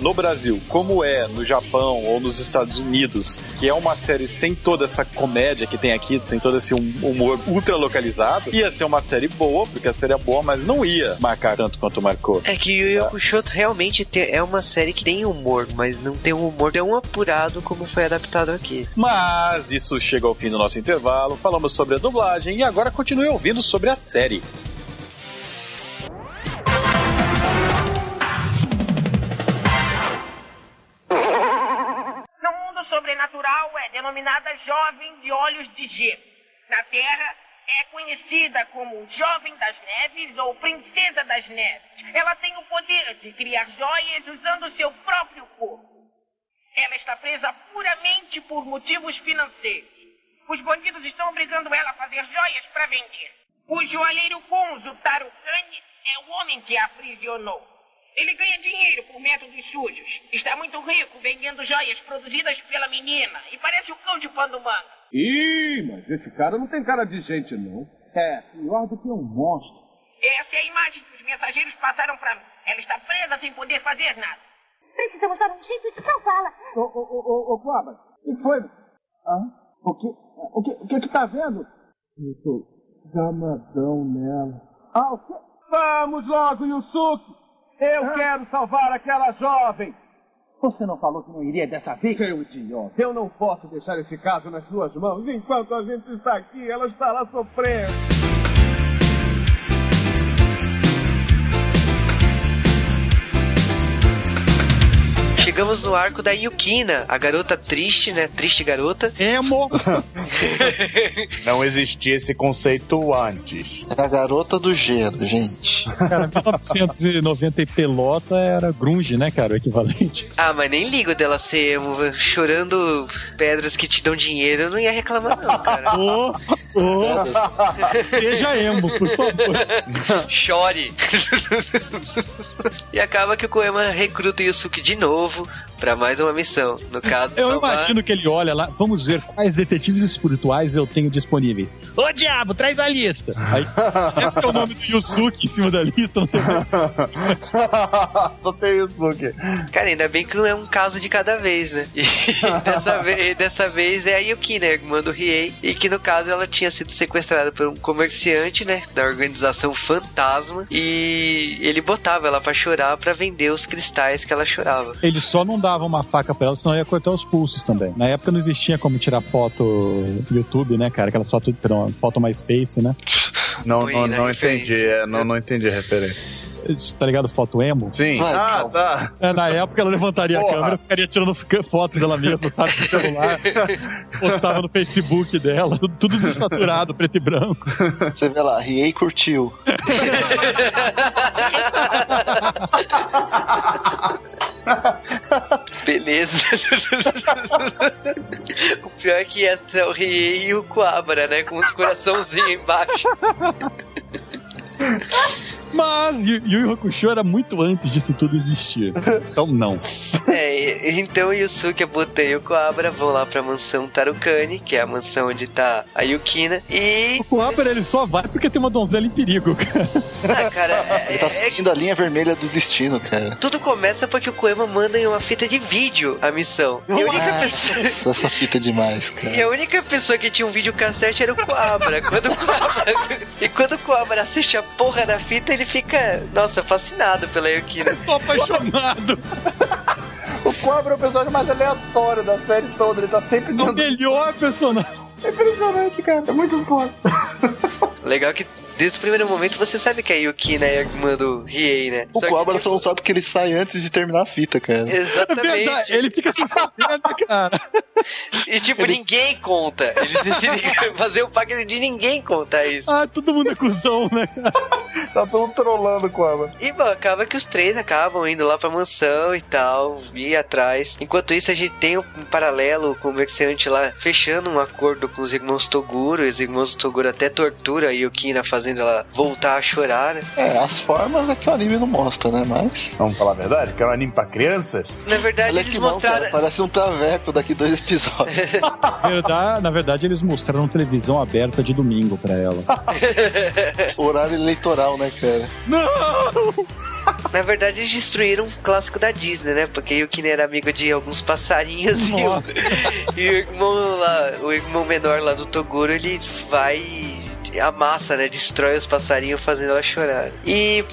Speaker 2: No Brasil, como é no Japão ou nos Estados Unidos, que é uma série sem toda essa comédia que tem aqui, sem todo esse hum- humor ultra localizado, ia ser uma série boa, porque a série é boa, mas não ia marcar tanto quanto marcou.
Speaker 1: É que Yu Yu Hakusho realmente te- é uma série que tem humor, mas não tem um humor tão apurado como foi adaptado aqui.
Speaker 2: Mas isso chega ao fim do nosso intervalo. Falamos sobre a dublagem e agora continue ouvindo sobre a série.
Speaker 12: Denominada Jovem de Olhos de Gelo. Na Terra, é conhecida como Jovem das Neves ou Princesa das Neves. Ela tem o poder de criar joias usando seu próprio corpo. Ela está presa puramente por motivos financeiros. Os bandidos estão obrigando ela a fazer joias para vender. O joalheiro Gonzo Tarukani é o homem que a aprisionou. Ele ganha dinheiro por métodos sujos. Está muito rico vendendo joias produzidas pela menina. E parece o cão de Pandumanga.
Speaker 7: Ih, mas esse cara não tem cara de gente, não.
Speaker 5: É, pior do que um monstro.
Speaker 12: Essa é a imagem que os mensageiros passaram para mim. Ela está presa sem poder fazer nada.
Speaker 6: Precisamos dar um jeito de salvá-la.
Speaker 5: Ô, ô, ô, ô, ô, Coabra, o que foi? Hã? O que, o que, o que que tá vendo?
Speaker 7: Eu tô gamadão nela.
Speaker 5: Ah, o que?
Speaker 7: Vamos logo, Yusuke! Eu quero salvar aquela jovem!
Speaker 5: Você não falou que não iria dessa vez?
Speaker 7: Seu idiota! Eu não posso deixar esse caso nas suas mãos. Enquanto a gente está aqui, ela está lá sofrendo.
Speaker 1: Chegamos no arco da Yukina, a garota triste, né? Triste garota.
Speaker 2: Emo!
Speaker 10: Não existia esse conceito antes.
Speaker 9: É a garota do gelo, gente.
Speaker 2: Cara, 1990 e pelota era grunge, né, cara? O equivalente.
Speaker 1: Ah, mas nem ligo dela ser emo, chorando pedras que te dão dinheiro, eu não ia reclamar não, cara.
Speaker 2: Ô, ô, seja emo, por favor.
Speaker 1: Chore. e acaba que o Koema recruta o Yusuke de novo novo pra mais uma missão. No caso,
Speaker 2: Eu
Speaker 1: salvar-
Speaker 2: imagino que ele olha lá, vamos ver quais detetives espirituais eu tenho disponíveis. Ô diabo, traz a lista! Aí, esse é o nome do Yusuke em cima da lista, não tem
Speaker 10: Só tem aqui.
Speaker 1: Cara, ainda bem que não é um caso de cada vez, né? E dessa, vez, dessa vez é a Yuki, né? Irmã do Riei. E que no caso ela tinha sido sequestrada por um comerciante, né? Da organização Fantasma. E ele botava ela pra chorar pra vender os cristais que ela chorava.
Speaker 2: Ele só não dava uma faca pra ela, senão ia cortar os pulsos também. Na época não existia como tirar foto YouTube, né, cara? Aquela só tudo, perdão, foto MySpace, né?
Speaker 10: Não, não, não entendi. é, não, não entendi a referência.
Speaker 2: Tá ligado? Foto emo?
Speaker 10: Sim. Ah, tá.
Speaker 2: É, na época ela levantaria
Speaker 10: Porra.
Speaker 2: a câmera, ficaria tirando fotos dela mesma, sabe? Com o celular. postava no Facebook dela, tudo desaturado, preto e branco.
Speaker 9: Você vê lá, Riei curtiu.
Speaker 1: Beleza. o pior é que é o Riei e o Quabra, né? Com os coraçãozinhos embaixo.
Speaker 2: Mas Yu Yu Hakusho era muito antes disso tudo existir. Então não.
Speaker 1: É, e- então o Yusuke, a Buta e o Quabra vão lá pra mansão Tarukani, que é a mansão onde tá a Yukina. E.
Speaker 2: O Coabra ele só vai porque tem uma donzela em perigo, cara.
Speaker 1: Ah, cara, é-
Speaker 9: Ele tá
Speaker 1: é-
Speaker 9: seguindo a linha vermelha do destino, cara.
Speaker 1: tudo começa porque o Koema manda em uma fita de vídeo a missão. E a única pessoa.
Speaker 9: Nossa, essa fita é demais,
Speaker 1: E
Speaker 9: cara.
Speaker 1: a única pessoa que tinha um videocassete era o Coabra. Quando o Coabra... E quando o Coabra assiste a porra da fita, ele fica, nossa, fascinado pela Yukina.
Speaker 2: Estou apaixonado.
Speaker 10: O Cobra é o personagem mais aleatório da série toda. Ele tá sempre
Speaker 2: O
Speaker 10: dando.
Speaker 2: melhor personagem.
Speaker 10: É impressionante, cara. É muito foda.
Speaker 1: Legal que desde o primeiro momento você sabe que a Yukina é a irmã do Riei, né?
Speaker 9: O Cobra
Speaker 1: tipo,
Speaker 9: só não sabe que ele sai antes de terminar a fita, cara.
Speaker 2: É
Speaker 1: Exatamente.
Speaker 2: verdade, ele fica sem saber, né, cara?
Speaker 1: E tipo, ninguém conta. Eles decidem fazer o pacto de ninguém contar isso.
Speaker 2: Ah, todo mundo é cuzão, né?
Speaker 10: Tá todo trolando o Cobra.
Speaker 1: E bom, acaba que os três acabam indo lá pra mansão e tal, ir atrás. Enquanto isso, a gente tem um paralelo, o comerciante lá fechando um acordo com os irmãos Toguro. E os irmãos Toguro até tortura a Yukina, fazendo ela voltar a chorar, né?
Speaker 9: É, as formas é que o anime não mostra, né? Mas.
Speaker 10: Vamos falar a verdade? Que é um anime pra crianças?
Speaker 1: Na verdade,
Speaker 9: Olha
Speaker 1: eles
Speaker 9: que não,
Speaker 1: mostraram.
Speaker 9: cara, parece um traveco daqui dois episódios.
Speaker 2: Verdade, na verdade, eles mostraram televisão aberta de domingo pra ela.
Speaker 9: Horário eleitoral, né, cara?
Speaker 1: Na verdade, eles destruíram um clássico da Disney, né? Porque Yukina era amigo de alguns passarinhos e o, e o irmão lá, o irmão menor lá do Toguro, ele vai. Amassa, né? Destrói os passarinhos fazendo ela chorar. E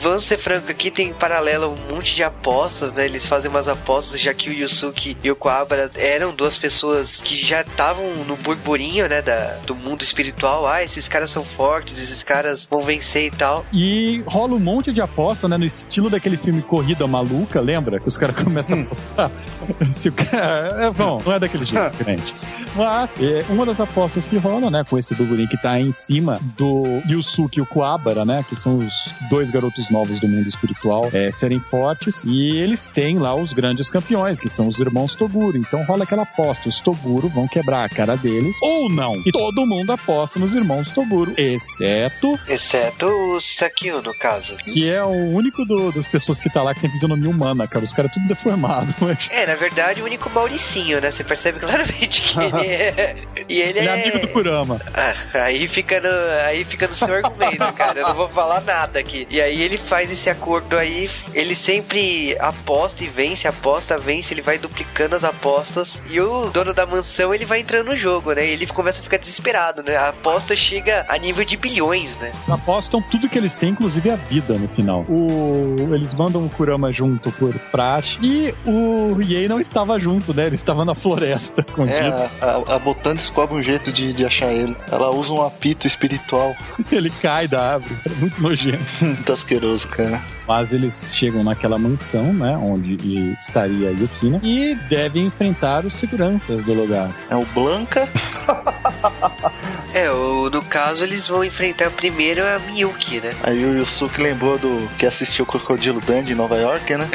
Speaker 1: vamos ser franco, aqui tem em paralelo um monte de apostas, né? Eles fazem umas apostas, já que o Yusuke e o Kuwabara eram duas pessoas que já estavam no burburinho, né? Da, do mundo espiritual. Ah, esses caras são fortes, esses caras vão vencer e tal.
Speaker 2: E rola um monte de aposta, né? No estilo daquele filme Corrida Maluca, lembra? Que os caras começam a apostar. Se o cara. É bom, não é daquele jeito, gente. Mas é, uma das apostas que rola, né, com esse burburinho que tá em cima do Yusuke e o Kuwabara, né, que são os dois garotos novos do mundo espiritual, é, serem fortes, e eles têm lá os grandes campeões, que são os irmãos Toguro. Então rola aquela aposta, os Toguro vão quebrar a cara deles, ou não. E todo mundo aposta nos irmãos Toguro, exceto...
Speaker 1: Exceto o Sakio, no caso.
Speaker 2: Que é o único do, das pessoas que tá lá que tem fisionomia humana, cara. Os caras tudo deformado. Mas...
Speaker 1: É, na verdade, o único Mauricinho, né? Você percebe claramente que ele é... E ele,
Speaker 2: Ele é
Speaker 1: é...
Speaker 2: amigo do Kurama.
Speaker 1: Ah, aí fica no, aí fica no seu argumento, cara. Eu não vou falar nada aqui. E aí ele faz esse acordo aí, ele sempre aposta e vence, aposta, vence, ele vai duplicando as apostas. E o dono da mansão, ele vai entrando no jogo, né? Ele começa a ficar desesperado, né? A aposta chega a nível de bilhões, né?
Speaker 2: Apostam tudo que eles têm, inclusive a vida no final. O... Eles mandam o Kurama junto por praxe e o Riei não estava junto, né? Ele estava na floresta, escondido.
Speaker 9: É, a, a, a Botante descobre um jeito de, de achar ele. Ela usa um apito espiritual.
Speaker 2: Ele cai da árvore, é muito nojento.
Speaker 9: Muito asqueroso, cara.
Speaker 2: Mas eles chegam naquela mansão, né? Onde estaria a Yukina e devem enfrentar os seguranças do lugar.
Speaker 9: É o Blanca.
Speaker 1: É, o, no caso eles vão enfrentar primeiro a Miyuki, né?
Speaker 9: Aí o Yusuke lembrou do que assistiu o Crocodilo Dandy em Nova York, né?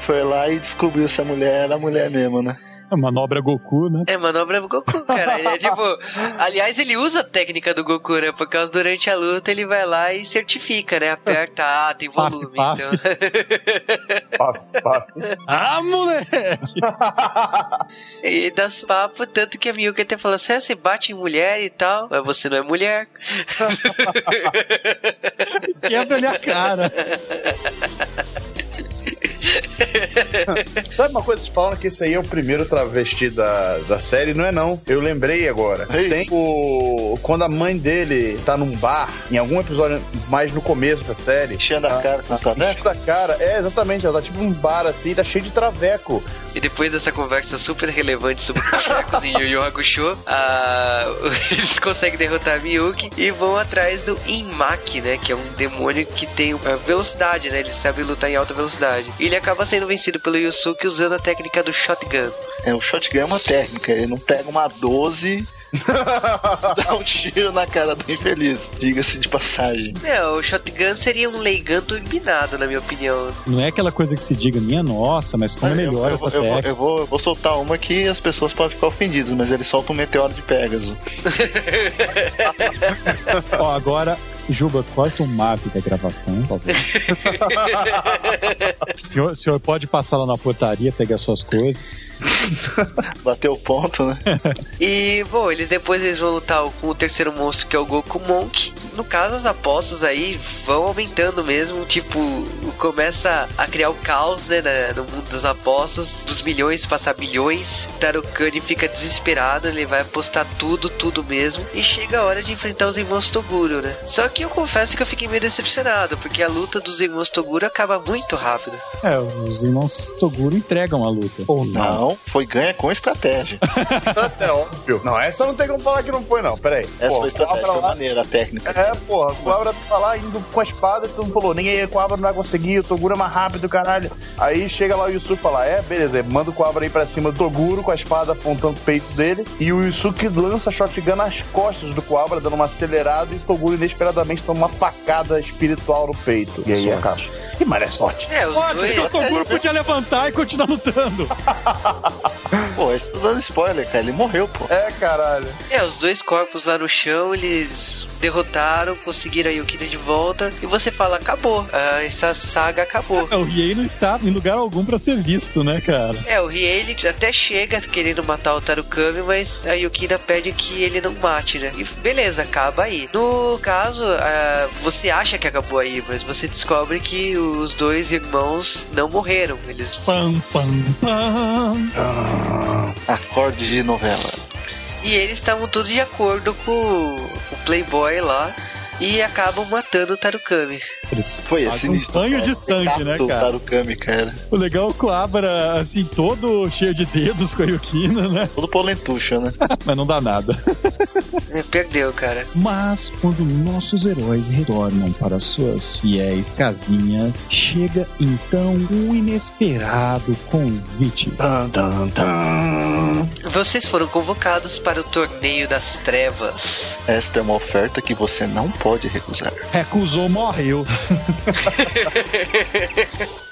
Speaker 9: Foi lá e descobriu se a mulher era a mulher mesmo, né?
Speaker 2: É manobra Goku, né?
Speaker 1: É manobra Goku, cara. Ele é tipo. aliás, ele usa a técnica do Goku, né? Por causa durante a luta ele vai lá e certifica, né? Aperta, ah, tem volume.
Speaker 2: Paf,
Speaker 1: Então.
Speaker 10: Paf, paf.
Speaker 2: Ah, moleque!
Speaker 1: e dá papo, tanto que a Miyuki até fala assim: "Ah, você bate em mulher e tal, mas você não é mulher.
Speaker 2: Quebra-lhe a cara.
Speaker 10: Sabe uma coisa? Vocês falam que esse aí é o primeiro travesti da, da série? Não é não. Eu lembrei agora. Tem o... Quando a mãe dele tá num bar, em algum episódio mais no começo da série.
Speaker 9: Enchendo a cara com os
Speaker 10: Enchendo a cara. É, exatamente. Ela tá tipo um bar assim, tá cheio de traveco.
Speaker 1: E depois dessa conversa super relevante sobre cachecos em Yu Yu Hakusho, a... eles conseguem derrotar a Miyuki e vão atrás do Inmaki, né? Que é um demônio que tem uh, velocidade, né? Ele sabe lutar em alta velocidade. E ele acaba sendo vencido pelo Yusuke usando a técnica do shotgun.
Speaker 9: É, o shotgun é uma técnica. Ele não pega uma 12 dá um tiro na cara do infeliz, diga-se de passagem.
Speaker 1: É, o shotgun seria um Leigan turbinado, na minha opinião.
Speaker 2: Não é aquela coisa que se diga, minha nossa, mas como é melhor
Speaker 9: eu,
Speaker 2: essa
Speaker 9: eu, vou,
Speaker 2: técnica.
Speaker 9: eu, vou, eu vou soltar uma que as pessoas podem ficar ofendidas, mas ele solta um meteoro de Pégaso.
Speaker 2: Ó, agora, Juba, corta o mapa da gravação, por favor. o, senhor, o senhor pode passar lá na portaria, pegar suas coisas.
Speaker 9: Bateu o ponto, né?
Speaker 1: E, bom, eles depois eles vão lutar com o terceiro monstro que é o Goku Monk. No caso, as apostas aí vão aumentando mesmo. Tipo, começa a criar o caos, né, na- no mundo das apostas. Dos milhões passar bilhões. Tarukani fica desesperado, ele vai apostar tudo, tudo mesmo. E chega a hora de enfrentar os irmãos Toguro, né? Só que eu confesso que eu fiquei meio decepcionado, porque a luta dos irmãos Toguro acaba muito rápido.
Speaker 2: É, os irmãos Toguro entregam a luta. Ou não.
Speaker 9: Não, foi ganha com estratégia.
Speaker 10: É óbvio. Não, essa não tem como falar que não foi, não. Peraí.
Speaker 9: Essa
Speaker 10: Pô,
Speaker 9: foi estratégia, foi
Speaker 10: lá-
Speaker 9: maneira a técnica.
Speaker 10: É, porra, o Coabra tá lá indo com a espada e todo mundo falou, ninguém o Coabra não vai conseguir, o Toguro é mais rápido, caralho. Aí chega lá o Yusuke e fala, é, beleza, manda o Coabra aí pra cima do Toguro com a espada apontando o peito dele. E o Yusuke lança a shotgun nas costas do Coabra, dando uma acelerada e o Toguro inesperadamente toma uma facada espiritual no peito. E aí acaba. Que maré sorte.
Speaker 1: É, os
Speaker 2: Pode,
Speaker 1: dois...
Speaker 2: o Toguro podia levantar e continuar lutando.
Speaker 9: Pô, isso tá dando spoiler, cara. Ele morreu, pô.
Speaker 10: É, caralho.
Speaker 1: É, os dois corpos lá no chão, eles derrotaram, conseguiram a Yukina de volta. E você fala, acabou. Ah, essa saga acabou.
Speaker 2: É, o Riei não está em lugar algum pra ser visto, né, cara?
Speaker 1: É, o Riei ele até chega querendo matar o Tarukami, mas a Yukina pede que ele não mate, né? E beleza, acaba aí. No caso, ah, você acha que acabou aí, mas você descobre que os dois irmãos não morreram. Eles
Speaker 2: Pam, pam, pam.
Speaker 9: Acorde de novela.
Speaker 1: E eles estavam tudo de acordo com o Playboy lá e acabam matando o Tarukami.
Speaker 8: Eles
Speaker 9: Foi, é sinistro.
Speaker 8: Um banho
Speaker 9: cara.
Speaker 8: de sangue, né,
Speaker 9: Capta o
Speaker 8: cara?
Speaker 9: Tarukami, cara.
Speaker 8: O legal é que o Abra, assim, todo cheio de dedos com a Yukina, né?
Speaker 9: Todo polentucho, né?
Speaker 8: Mas não dá nada.
Speaker 1: É, Perdeu, cara.
Speaker 8: Mas quando nossos heróis retornam para suas fiéis casinhas, chega então um inesperado convite.
Speaker 1: Vocês foram convocados para o torneio das trevas.
Speaker 9: Esta é uma oferta que você não pode recusar.
Speaker 8: Recusou, morreu.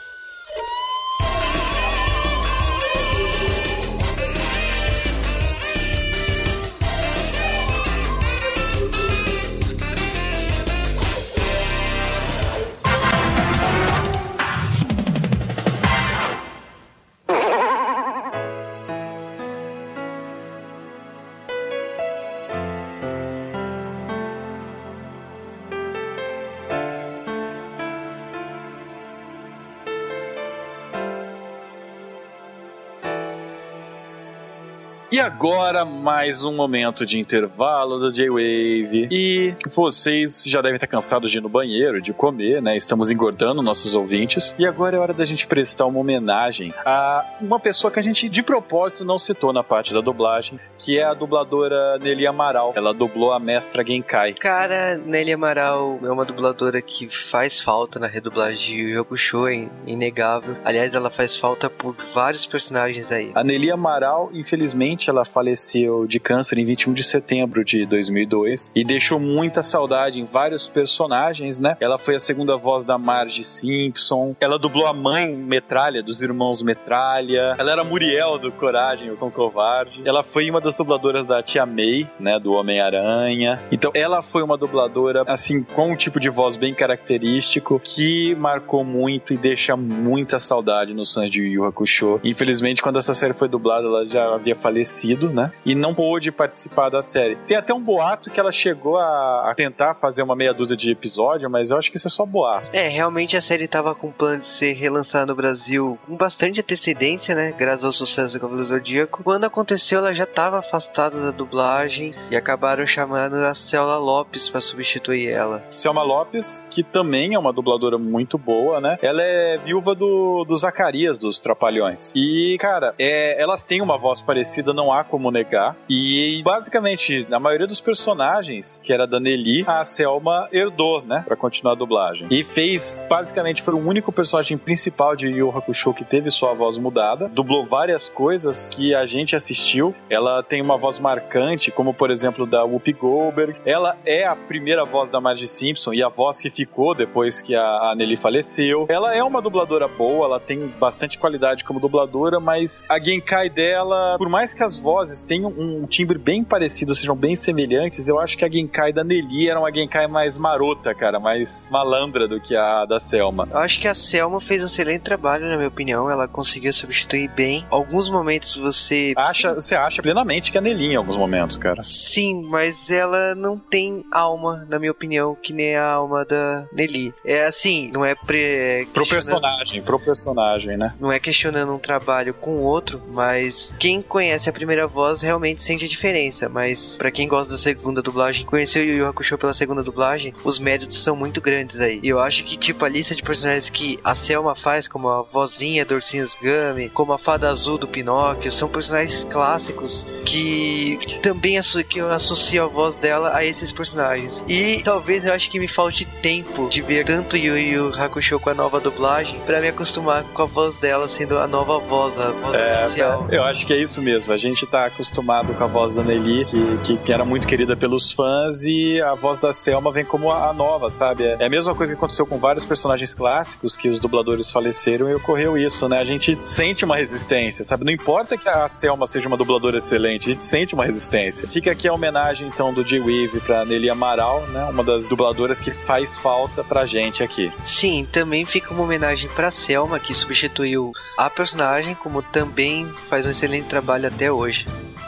Speaker 2: agora, mais um momento de intervalo do J-Wave. E vocês já devem estar cansados de ir no banheiro, de comer, né? Estamos engordando nossos ouvintes. E agora é hora da gente prestar uma homenagem a uma pessoa que a gente, de propósito, não citou na parte da dublagem, que é a dubladora Nelly Amaral. Ela dublou a mestra Genkai.
Speaker 1: Cara, Nelly Amaral é uma dubladora que faz falta na redublagem de Yu Hakusho, é inegável. Aliás, ela faz falta por vários personagens aí.
Speaker 2: A Nelly Amaral, infelizmente, ela faleceu de câncer em 21 de setembro de 2002 e deixou muita saudade em vários personagens, né? Ela foi a segunda voz da Marge Simpson, ela dublou a mãe Metralha dos irmãos Metralha, ela era Muriel do Coragem, o Cão Covarde, ela foi uma das dubladoras da Tia May, né, do Homem-Aranha. Então, ela foi uma dubladora, assim, com um tipo de voz bem característico que marcou muito e deixa muita saudade nos fãs de Yu Hakusho. Infelizmente, quando essa série foi dublada, ela já havia falecido, né? E não pôde participar da série. Tem até um boato que ela chegou a, a tentar fazer uma meia dúzia de episódio, mas eu acho que isso é só boato.
Speaker 1: É, realmente a série tava com plano de ser relançada no Brasil com bastante antecedência, né? Graças ao sucesso do Cavaleiro Zodíaco. Quando aconteceu, ela já tava afastada da dublagem e acabaram chamando a Céula Lopes para substituir ela.
Speaker 2: Selma Lopes, que também é uma dubladora muito boa, né? Ela é viúva do, do Zacarias, dos Trapalhões. E, cara, é, elas têm uma voz parecida, não há como negar. E, basicamente, a maioria dos personagens, que era da Nelly, a Selma herdou, né? Pra continuar a dublagem. E fez, basicamente, foi o único personagem principal de Yu Hakusho que teve sua voz mudada. Dublou várias coisas que a gente assistiu. Ela tem uma voz marcante, como, por exemplo, da Whoopi Goldberg. Ela é a primeira voz da Marge Simpson e a voz que ficou depois que a Nelly faleceu. Ela é uma dubladora boa, ela tem bastante qualidade como dubladora, mas a Genkai dela, por mais que as vozes tenham um timbre bem parecido, sejam bem semelhantes, eu acho que a Genkai da Nelly era uma Genkai mais marota, cara, mais malandra do que a da Selma.
Speaker 1: Eu acho que a Selma fez um excelente trabalho, na minha opinião. Ela conseguiu substituir bem. Alguns momentos você.
Speaker 2: Acha, você acha plenamente que é a Nelly em alguns momentos, cara.
Speaker 1: Sim, mas ela não tem alma, na minha opinião, que nem a alma da Nelly. É assim, não é pre...
Speaker 2: Pro personagem, pro personagem, né?
Speaker 1: Não é questionando um trabalho com o outro, mas quem conhece a primeira voz realmente sente a diferença. Mas pra quem gosta da segunda dublagem, conheceu o Yu Yu Hakusho pela segunda dublagem, os méritos são muito grandes aí. E eu acho que, tipo, a lista de personagens que a Selma faz, como a vozinha do Ursinhos Gummy, como a Fada Azul do Pinóquio, são personagens clássicos que também que eu associo a voz dela a esses personagens. E talvez eu acho que me falte tempo de ver tanto Yu Yu Hakusho com a nova dublagem pra me acostumar com a voz dela sendo a nova voz, a voz
Speaker 2: É,
Speaker 1: oficial.
Speaker 2: eu acho que é isso mesmo. A gente tá acostumado com a voz da Nelly, que, que, que era muito querida pelos fãs, e a voz da Selma vem como a, a nova, sabe? É, é a mesma coisa que aconteceu com vários personagens clássicos que os dubladores faleceram e ocorreu isso, né? A gente sente uma resistência, sabe? Não importa que a Selma seja uma dubladora excelente, a gente sente uma resistência. Fica aqui a homenagem, então, do J-Wave pra Nelly Amaral, né? Uma das dubladoras que faz falta pra gente aqui.
Speaker 1: Sim, também fica uma homenagem pra Selma, que substituiu a personagem, como também faz um excelente trabalho até hoje.
Speaker 2: A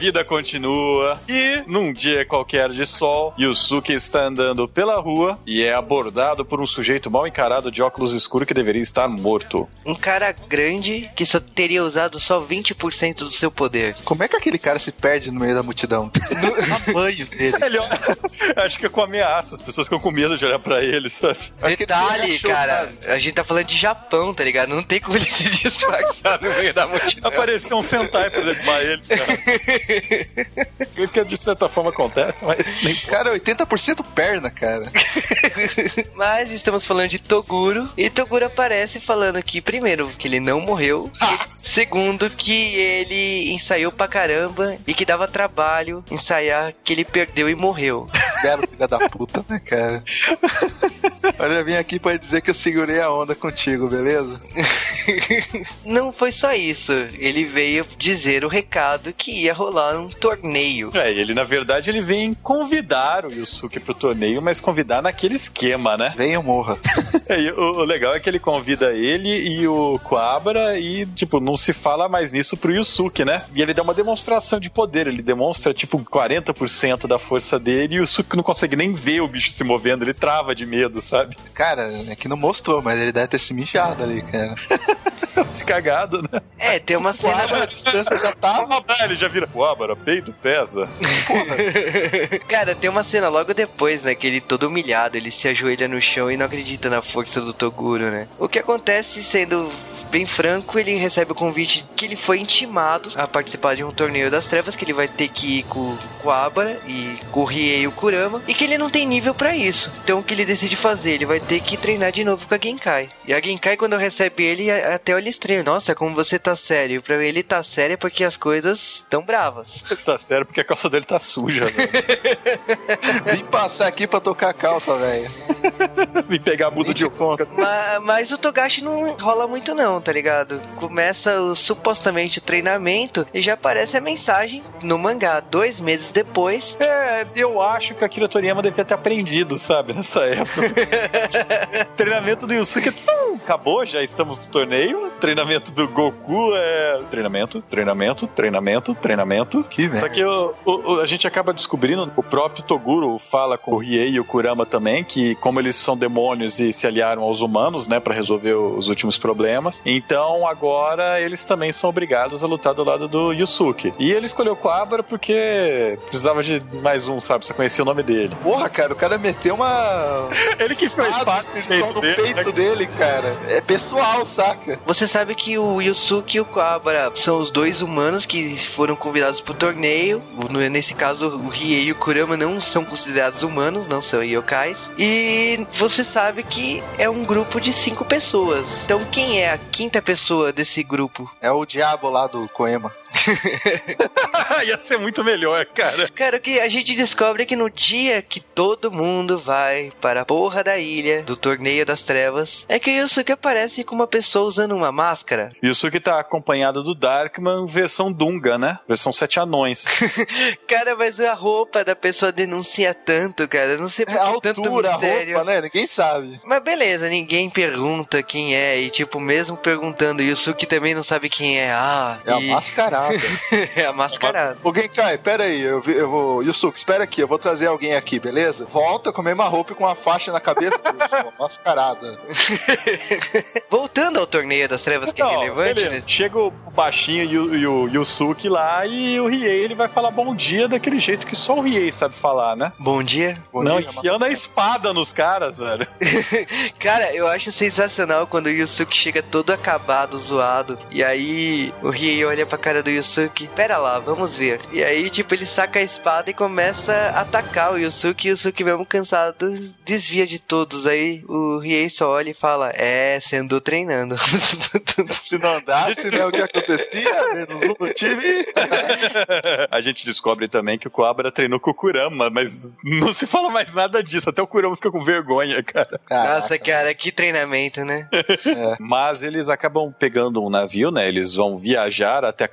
Speaker 2: vida continua. E num dia qualquer de sol, Yusuke está andando pela rua e é abordado por um sujeito mal encarado de óculos escuros que deveria estar morto.
Speaker 1: Um cara grande que só teria usado só 20% do seu poder.
Speaker 9: Como é que aquele cara se perde no meio da multidão? No tamanho dele.
Speaker 2: Ele olha- acho que é com ameaça, as pessoas ficam com medo de olhar pra ele, sabe?
Speaker 1: Detalhe, cara, a gente tá falando de Japão, tá ligado? Não tem como ele se disfarçar no meio da multidão.
Speaker 2: Apareceu um Sentai pra derrubar ele, cara. O que de certa forma acontece, mas nem.
Speaker 9: Cara, 80% perna, cara.
Speaker 1: Mas estamos falando de Toguro. E Toguro aparece falando que, primeiro, que ele não morreu. Segundo, que ele ensaiou pra caramba e que dava trabalho ensaiar que ele perdeu e morreu.
Speaker 9: Belo filha da puta, né, cara? Olha, eu vim aqui pra dizer que eu segurei a onda contigo, beleza?
Speaker 1: Não foi só isso. Ele veio dizer o recado que ia rolar um torneio.
Speaker 2: É, ele na verdade ele vem convidar o Yusuke pro torneio, mas convidar naquele esquema, né?
Speaker 9: Venha morra.
Speaker 2: É, e o, o legal é que ele convida ele e o Quabra e, tipo, não se fala mais nisso pro Yusuke, né? E ele dá uma demonstração de poder, ele demonstra, tipo, 40% da força dele e o Yusuke não consegue nem ver o bicho se movendo, ele trava de medo, sabe?
Speaker 9: Cara, é que não mostrou, mas ele deve ter se mijado ali, cara.
Speaker 2: se cagado, né?
Speaker 1: É, tem uma cena.
Speaker 9: a distância já tava.
Speaker 2: Ah, ele já vira, Quabra, peito pesa.
Speaker 1: Cara, tem uma cena logo depois, né? Que ele todo humilhado, ele se ajoelha no chão e não acredita na força do Toguro, né? O que acontece, sendo bem franco, ele recebe o convite que ele foi intimado a participar de um torneio das trevas, que ele vai ter que ir com o Abara e com o Riei e o Kurama, e que ele não tem nível pra isso. Então o que ele decide fazer? Ele vai ter que treinar de novo com a Genkai. E a Genkai, quando recebe ele, a- até olha estranho. Nossa, como você tá sério. Pra ele tá sério é porque as coisas estão bravas.
Speaker 2: tá sério porque a calça dele tá suja, velho.
Speaker 9: Vim passar aqui pra tocar a calça, velho.
Speaker 2: Vim pegar a muda de
Speaker 9: conta.
Speaker 1: Ma- Mas o Togashi não rola muito não, tá ligado? Começa o, supostamente o treinamento e já aparece a mensagem no mangá. Dois meses depois,
Speaker 2: É, eu acho que a Akira Toriyama devia ter aprendido, sabe, nessa época. Treinamento do Yusuke tum, acabou, já estamos no torneio. Treinamento do Goku é treinamento, treinamento, treinamento, treinamento.
Speaker 9: Que merda.
Speaker 2: Só que o- o- o- a gente acaba descobrindo, o próprio Toguro fala com o Riei e o Kurama também, que como eles são demônios e se aliaram aos humanos, né, pra resolver os últimos problemas, então agora eles também são obrigados a lutar do lado do Yusuke. E ele escolheu Quabra porque precisava de mais um, sabe? Você conhecia o nome dele.
Speaker 9: Porra, cara, o cara meteu uma.
Speaker 2: Ele que fez parte do peito dele,
Speaker 9: peito
Speaker 2: né?
Speaker 9: dele, cara. É pessoal, saca?
Speaker 1: você sabe que o Yusuke e o Kuwabara são os dois humanos que foram convidados pro torneio. Nesse caso, o Riei e o Kurama não são considerados humanos, não são yokais. E você sabe que é um grupo de cinco pessoas. Então quem é a quinta pessoa desse grupo?
Speaker 9: É o diabo lá do Koema.
Speaker 2: Ia ser muito melhor, cara.
Speaker 1: Cara, o que a gente descobre é que no dia que todo mundo vai para a porra da ilha do torneio das trevas, é que o Yusuke aparece com uma pessoa usando uma máscara.
Speaker 2: Yusuke tá acompanhado do Darkman versão Dunga, né? Versão Sete Anões.
Speaker 1: Cara, mas a roupa da pessoa denuncia tanto, cara. Eu não sei por
Speaker 9: É a
Speaker 1: que tanto
Speaker 9: altura, a
Speaker 1: mistério.
Speaker 9: roupa, né? Ninguém sabe.
Speaker 1: Mas beleza, ninguém pergunta quem é. E tipo, mesmo perguntando, Yusuke também não sabe quem é. Ah,
Speaker 9: É a
Speaker 1: e-
Speaker 9: mascarada.
Speaker 1: é a mascarada.
Speaker 9: Ô, Genkai, pera aí, eu, vi- eu vou. Yusuke, espera aqui, eu vou trazer alguém aqui, beleza? Volta com a mesma roupa e com uma faixa na cabeça, bicho, mascarada.
Speaker 1: Voltando ao torneio das trevas, que é
Speaker 2: Não,
Speaker 1: relevante, né?
Speaker 2: Chega o baixinho e o, e o Yusuke lá e o Riei ele vai falar bom dia daquele jeito que só o Riei sabe falar, né?
Speaker 1: Bom dia.
Speaker 9: Bom
Speaker 2: Não,
Speaker 9: dia,
Speaker 2: enfiando a espada nos caras, velho.
Speaker 1: Cara, eu acho sensacional quando o Yusuke chega todo acabado, zoado. E aí o Riei olha pra cara do Yusuke. Pera lá, vamos ver. E aí, tipo, ele saca a espada e começa a atacar o Yusuke. E o Yusuke, mesmo cansado, desvia de todos. Aí o Riei só olha e fala: É, você andou treinando.
Speaker 9: Se não andasse, né? O que acontecia? Menos um no time.
Speaker 2: a gente descobre também que o Coabra treinou com o Kurama, mas não se fala mais nada disso. Até o Kurama fica com vergonha, cara.
Speaker 1: Nossa, cara, que treinamento, né?
Speaker 2: Mas eles acabam pegando um navio, né? Eles vão viajar até a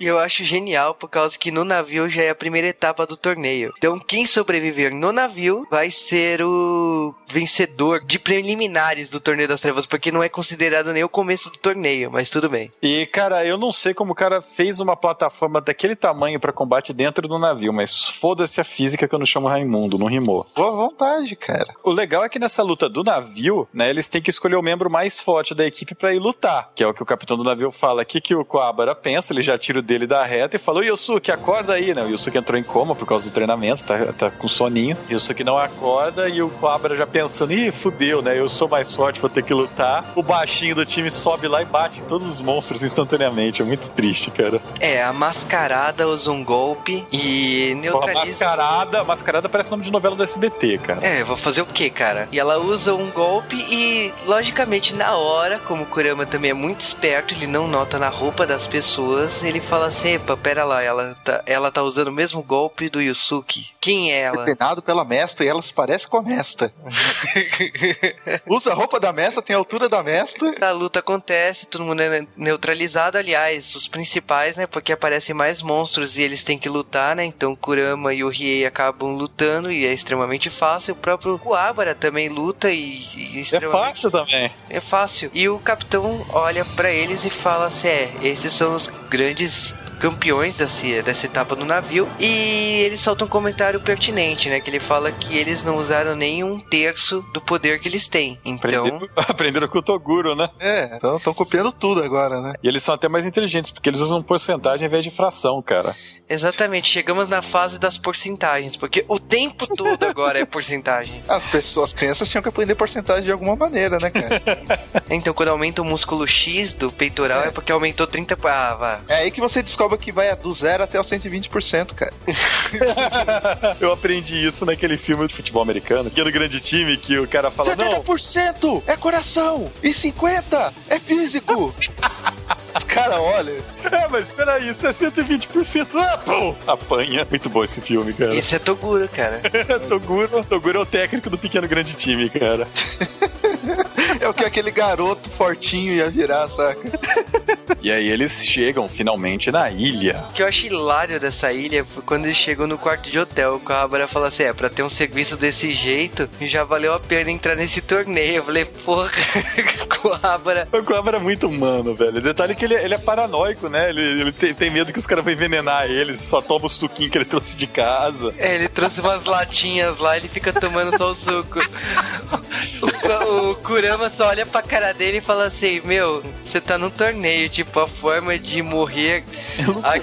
Speaker 1: E eu acho genial por causa que no navio já é a primeira etapa do torneio. Então quem sobreviver no navio vai ser o vencedor de preliminares do torneio das trevas, porque não é considerado nem o começo do torneio, mas tudo bem.
Speaker 2: E cara, eu não sei como o cara fez uma plataforma daquele tamanho pra combate dentro do navio, mas foda-se a física que eu não chamo Raimundo, não rimou.
Speaker 9: Boa vontade, cara.
Speaker 2: O legal é que nessa luta do navio, né, eles têm que escolher o membro mais forte da equipe pra ir lutar, que é o que o capitão do navio fala aqui que o Coabara pensa, ele já tira o dele da reta e falou, Yusuke, acorda aí, né? O Yusuke entrou em coma por causa do treinamento, tá, tá com soninho. Yusuke não acorda e o Coabara já pensando, ih, fudeu, né? Eu sou mais forte, vou ter que lutar. O baixinho do time sobe lá e bate em todos os monstros instantaneamente. É muito triste, cara.
Speaker 1: É, a mascarada usa um golpe e
Speaker 2: Porra,
Speaker 1: neutraliza.
Speaker 2: mascarada, mascarada parece nome de novela do SBT, cara.
Speaker 1: É, vou fazer o que, cara? E ela usa um golpe e, logicamente, na hora, como o Kurama também é muito esperto, ele não nota na roupa das pessoas, ele fala assim: epa, pera lá, ela tá, ela tá usando o mesmo golpe do Yusuke. Quem é ela?
Speaker 9: Treinado pela mestra e ela se parece com a mestra. Usa a roupa da mestra, tem a altura da mestra.
Speaker 1: A luta acontece, todo mundo é neutralizado. Aliás, os principais, né? Porque aparecem mais monstros e eles têm que lutar, né? Então Kurama e o Riei acabam lutando e é extremamente fácil. O próprio Kuwabara também luta e, e
Speaker 2: É
Speaker 1: extremamente-
Speaker 2: fácil também.
Speaker 1: É fácil. E o capitão olha pra eles e fala assim: é, esses são os grandes campeões dessa, dessa etapa do navio. E ele solta um comentário pertinente, né? Que ele fala que eles não usaram nem um terço do poder que eles têm. Então.
Speaker 2: Aprenderam, aprenderam com o Toguro, né?
Speaker 9: É, então estão copiando tudo agora, né?
Speaker 2: E eles são até mais inteligentes, porque eles usam porcentagem ao invés de fração, cara.
Speaker 1: Exatamente, chegamos na fase das porcentagens, porque o tempo todo agora é porcentagem.
Speaker 9: As pessoas, as crianças tinham que aprender porcentagem de alguma maneira, né, cara?
Speaker 1: Então, quando aumenta o músculo X do peitoral, é, porque aumentou 30. Ah, vá.
Speaker 9: É aí que você descobre que vai do zero até os 120%, cara.
Speaker 2: Eu aprendi isso naquele filme de futebol americano, que é do grande time, que o cara fala, não,
Speaker 9: 70% é coração e 50% é físico. Os caras olham.
Speaker 2: É, mas peraí, isso é 120%. Ah, pô, apanha. Muito bom esse filme, cara.
Speaker 1: Isso é Toguro, cara.
Speaker 2: Toguro, Toguro é o técnico do pequeno grande time, cara.
Speaker 9: É o que aquele garoto fortinho ia virar, saca?
Speaker 2: E aí eles chegam finalmente na ilha.
Speaker 1: O que eu acho hilário dessa ilha foi quando eles chegam no quarto de hotel. O Cabra fala assim: é, pra ter um serviço desse jeito, já valeu a pena entrar nesse torneio. Eu falei, porra, Cabra.
Speaker 2: O Cobra é muito humano, velho. Detalhe que ele, ele é paranoico, né? Ele, ele tem, tem medo que os caras vão envenenar ele, só toma o suquinho que ele trouxe de casa.
Speaker 1: É, ele trouxe umas latinhas lá, ele fica tomando só o suco. O, o Kurama só olha pra cara dele e fala assim: Meu, você tá num torneio, tipo, a forma de morrer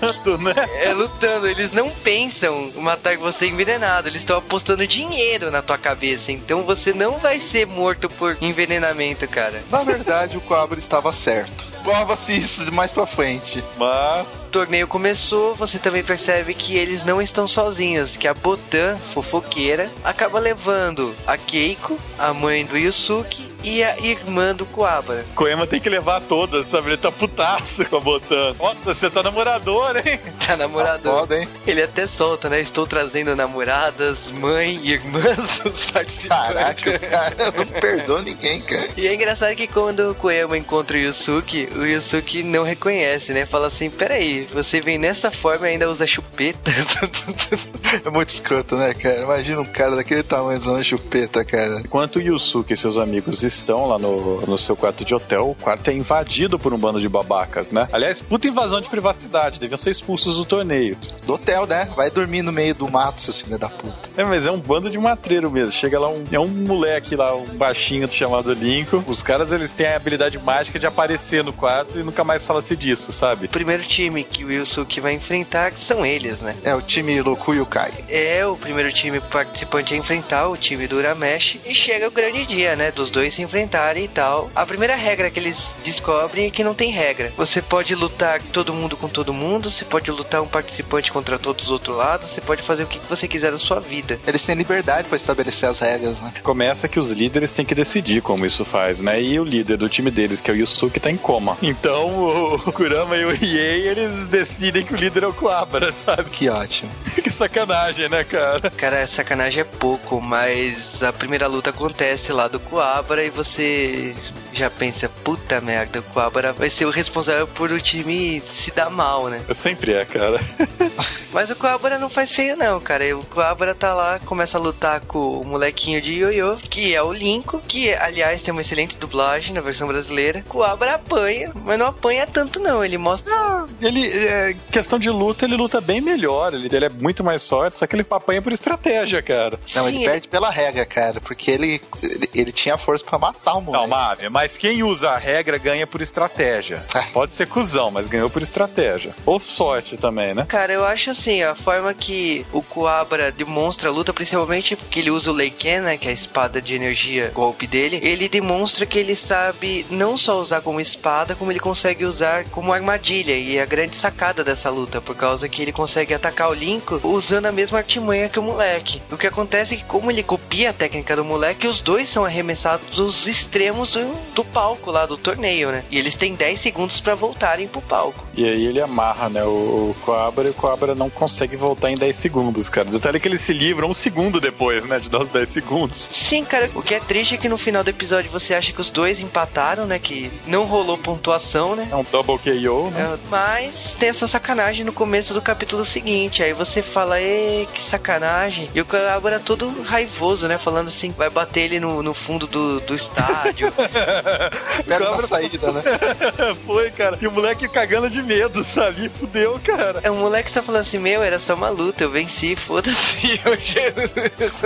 Speaker 2: lutando, né?
Speaker 1: É lutando. Eles não pensam matar você envenenado, eles estão apostando dinheiro na tua cabeça. Então você não vai ser morto por envenenamento, cara.
Speaker 9: Na verdade, o Cobra estava certo. Prova-se isso mais pra frente.
Speaker 2: Mas.
Speaker 1: O torneio começou, você também percebe que eles não estão sozinhos, que a Botan, fofoqueira, acaba levando a Keiko, a mãe do Yusuke, e a irmã do Kuwabara.
Speaker 2: Koema tem que levar todas, sabe? Ele tá putaço com a Botan. Nossa, você tá namorador, hein?
Speaker 1: Tá namorador.
Speaker 9: Foda, hein?
Speaker 1: Ele até solta, né? Estou trazendo namoradas, mãe e irmãs dos participantes.
Speaker 9: Caraca, o cara não perdoa ninguém, cara.
Speaker 1: E é engraçado que quando o Koema encontra o Yusuke, o Yusuke não reconhece, né? Fala assim, peraí, você vem nessa forma e ainda usa chupeta?
Speaker 9: É muito escroto, né, cara? Imagina um cara daquele tamanho usando chupeta, cara.
Speaker 2: Enquanto o Yusuke e seus amigos estão lá no, no seu quarto de hotel, o quarto é invadido por um bando de babacas, né? Aliás, puta invasão de privacidade, deviam ser expulsos do torneio.
Speaker 9: Do hotel, né? Vai dormir no meio do mato, seu filho da puta.
Speaker 2: É, mas é um bando de matreiro mesmo. Chega lá um. É um moleque lá, um baixinho chamado Lincoln. Os caras, eles têm a habilidade mágica de aparecer no quarto e nunca mais fala-se disso, sabe?
Speaker 1: O primeiro time que o Yusuke vai enfrentar são eles, né?
Speaker 9: É o time Roku Yukai.
Speaker 1: É o primeiro time participante a enfrentar o time do Uramesh e chega o grande dia, né? Dos dois se enfrentarem e tal. A primeira regra que eles descobrem é que não tem regra. Você pode lutar todo mundo com todo mundo, você pode lutar um participante contra todos os outros lados, você pode fazer o que você quiser da sua vida.
Speaker 9: Eles têm liberdade pra estabelecer as regras, né?
Speaker 2: Começa que os líderes têm que decidir como isso faz, né? E o líder do time deles, que é o Yusuke, tá em coma. Então o Kurama e o Riei, eles decidem que o líder é o Kuwabara, sabe?
Speaker 9: Que ótimo.
Speaker 2: que sacanagem, né, cara?
Speaker 1: Cara, sacanagem é pouco, mas a primeira luta acontece lá do Kuwabara e você já pensa, puta merda, o Coabra vai ser o responsável por o time se dar mal, né?
Speaker 2: Sempre é, cara.
Speaker 1: Mas o Coabra não faz feio não, cara. O Coabra tá lá, começa a lutar com o molequinho de Yoyo, que é o Linko, que aliás tem uma excelente dublagem na versão brasileira. O Coabra apanha, mas não apanha tanto não, ele mostra...
Speaker 2: Ah, ele, é, questão de luta, ele luta bem melhor, ele, ele é muito mais sorte, só que ele apanha por estratégia, cara.
Speaker 9: Não, ele perde pela regra, cara, porque ele, ele, ele tinha força pra matar o moleque.
Speaker 2: Não, Mave, mas quem usa a regra ganha por estratégia. Pode ser cuzão, mas ganhou por estratégia. Ou sorte também, né?
Speaker 1: Cara, eu acho assim, a forma que o Coabra demonstra a luta, principalmente porque ele usa o Leiken, né, que é a espada de energia, golpe dele, ele demonstra que ele sabe não só usar como espada, como ele consegue usar como armadilha, e é a grande sacada dessa luta, por causa que ele consegue atacar o Linko usando a mesma artimanha que o moleque. O que acontece é que como ele copia a técnica do moleque, os dois são arremessados dos extremos do, do palco lá do torneio, né? E eles têm 10 segundos para voltarem pro palco.
Speaker 2: E aí ele amarra, né, o, o Coabra e o Coabra não consegue voltar em 10 segundos, cara. Detalhe que ele se livra um segundo depois, né, de dar os 10 segundos.
Speaker 1: Sim, cara, o que é triste é que no final do episódio você acha que os dois empataram, né, que não rolou pontuação, né?
Speaker 2: É um double KO, né?
Speaker 1: É, mas tem essa sacanagem no começo do capítulo seguinte, aí você fala, ê, que sacanagem. E o Coabra todo raivoso, né, falando assim, vai bater ele no, no fundo do, do estádio.
Speaker 9: Pega na saída, né?
Speaker 2: Foi, cara. E o moleque cagando de medo, sabe? Fudeu, cara.
Speaker 1: É, o moleque só falando assim, meu, era só uma luta, eu venci, foda-se.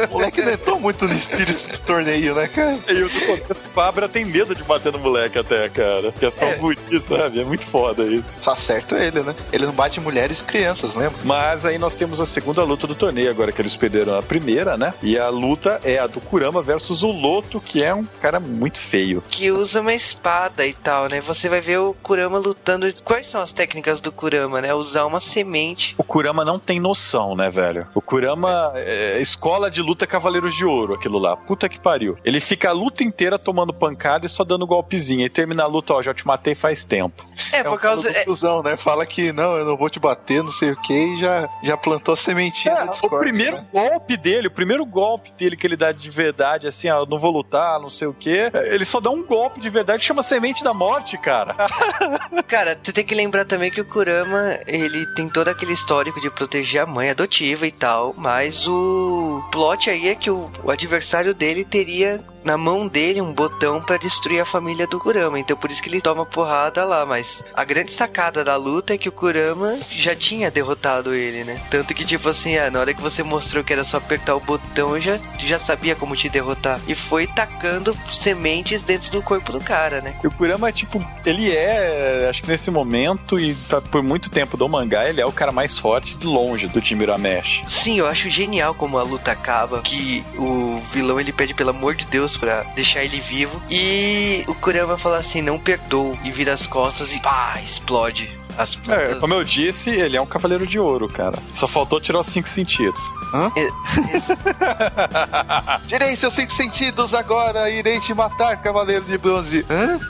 Speaker 9: O moleque não entrou muito no espírito do torneio, né, cara?
Speaker 2: E o esse Fabra tem medo de bater no moleque até, cara. Que é só
Speaker 9: É.
Speaker 2: guri, sabe? É muito foda isso.
Speaker 9: Só acerta ele, né? Ele não bate mulheres e crianças, lembra?
Speaker 2: Mas aí nós temos a segunda luta do torneio, agora que eles perderam a primeira, né? E a luta é a do Kurama versus o Loto, que é um cara muito feio.
Speaker 1: que usa uma espada e tal, né? Você vai ver o Kurama lutando. Quais são as técnicas do Kurama, né? Usar uma semente.
Speaker 2: O Kurama não tem noção, né, velho? O Kurama é escola de luta Cavaleiros de Ouro, aquilo lá. Puta que pariu. Ele fica a luta inteira tomando pancada e só dando golpezinho. E termina a luta, ó, já te matei faz tempo.
Speaker 1: É, por causa.
Speaker 9: É cuzão, né? Fala que não, eu não vou te bater, não sei o que, e já, já plantou a sementinha da
Speaker 2: O
Speaker 9: discórdia,
Speaker 2: primeiro
Speaker 9: né?
Speaker 2: golpe dele, o primeiro golpe dele que ele dá de verdade, assim, ó, não vou lutar, não sei o quê. Ele só dá um golpe de verdade, chama Semente da Morte, cara.
Speaker 1: Cara, você tem que lembrar também que o Kurama, ele tem todo aquele histórico de proteger a mãe adotiva e tal, mas o plot aí é que o, o adversário dele teria na mão dele um botão pra destruir a família do Kurama, então por isso que ele toma porrada lá, mas a grande sacada da luta é que o Kurama já tinha derrotado ele, né? Tanto que tipo assim, ah, na hora que você mostrou que era só apertar o botão, eu já, já sabia como te derrotar. E foi tacando sementes dentro do corpo do cara, né?
Speaker 2: E o Kurama, tipo, ele é, acho que nesse momento e pra- por muito tempo do mangá, ele é o cara mais forte de longe do time Uramesh.
Speaker 1: Sim, eu acho genial como a luta acaba, que o vilão ele pede pelo amor de Deus pra deixar ele vivo. E o Kurama fala assim, não perdoo e vira as costas e pá, explode as
Speaker 2: É,
Speaker 1: pontas.
Speaker 2: como eu disse, ele é um cavaleiro de ouro, cara. Só faltou tirar os cinco sentidos.
Speaker 9: Hã? Tirei seus cinco sentidos agora, irei te matar, cavaleiro de bronze. Hã?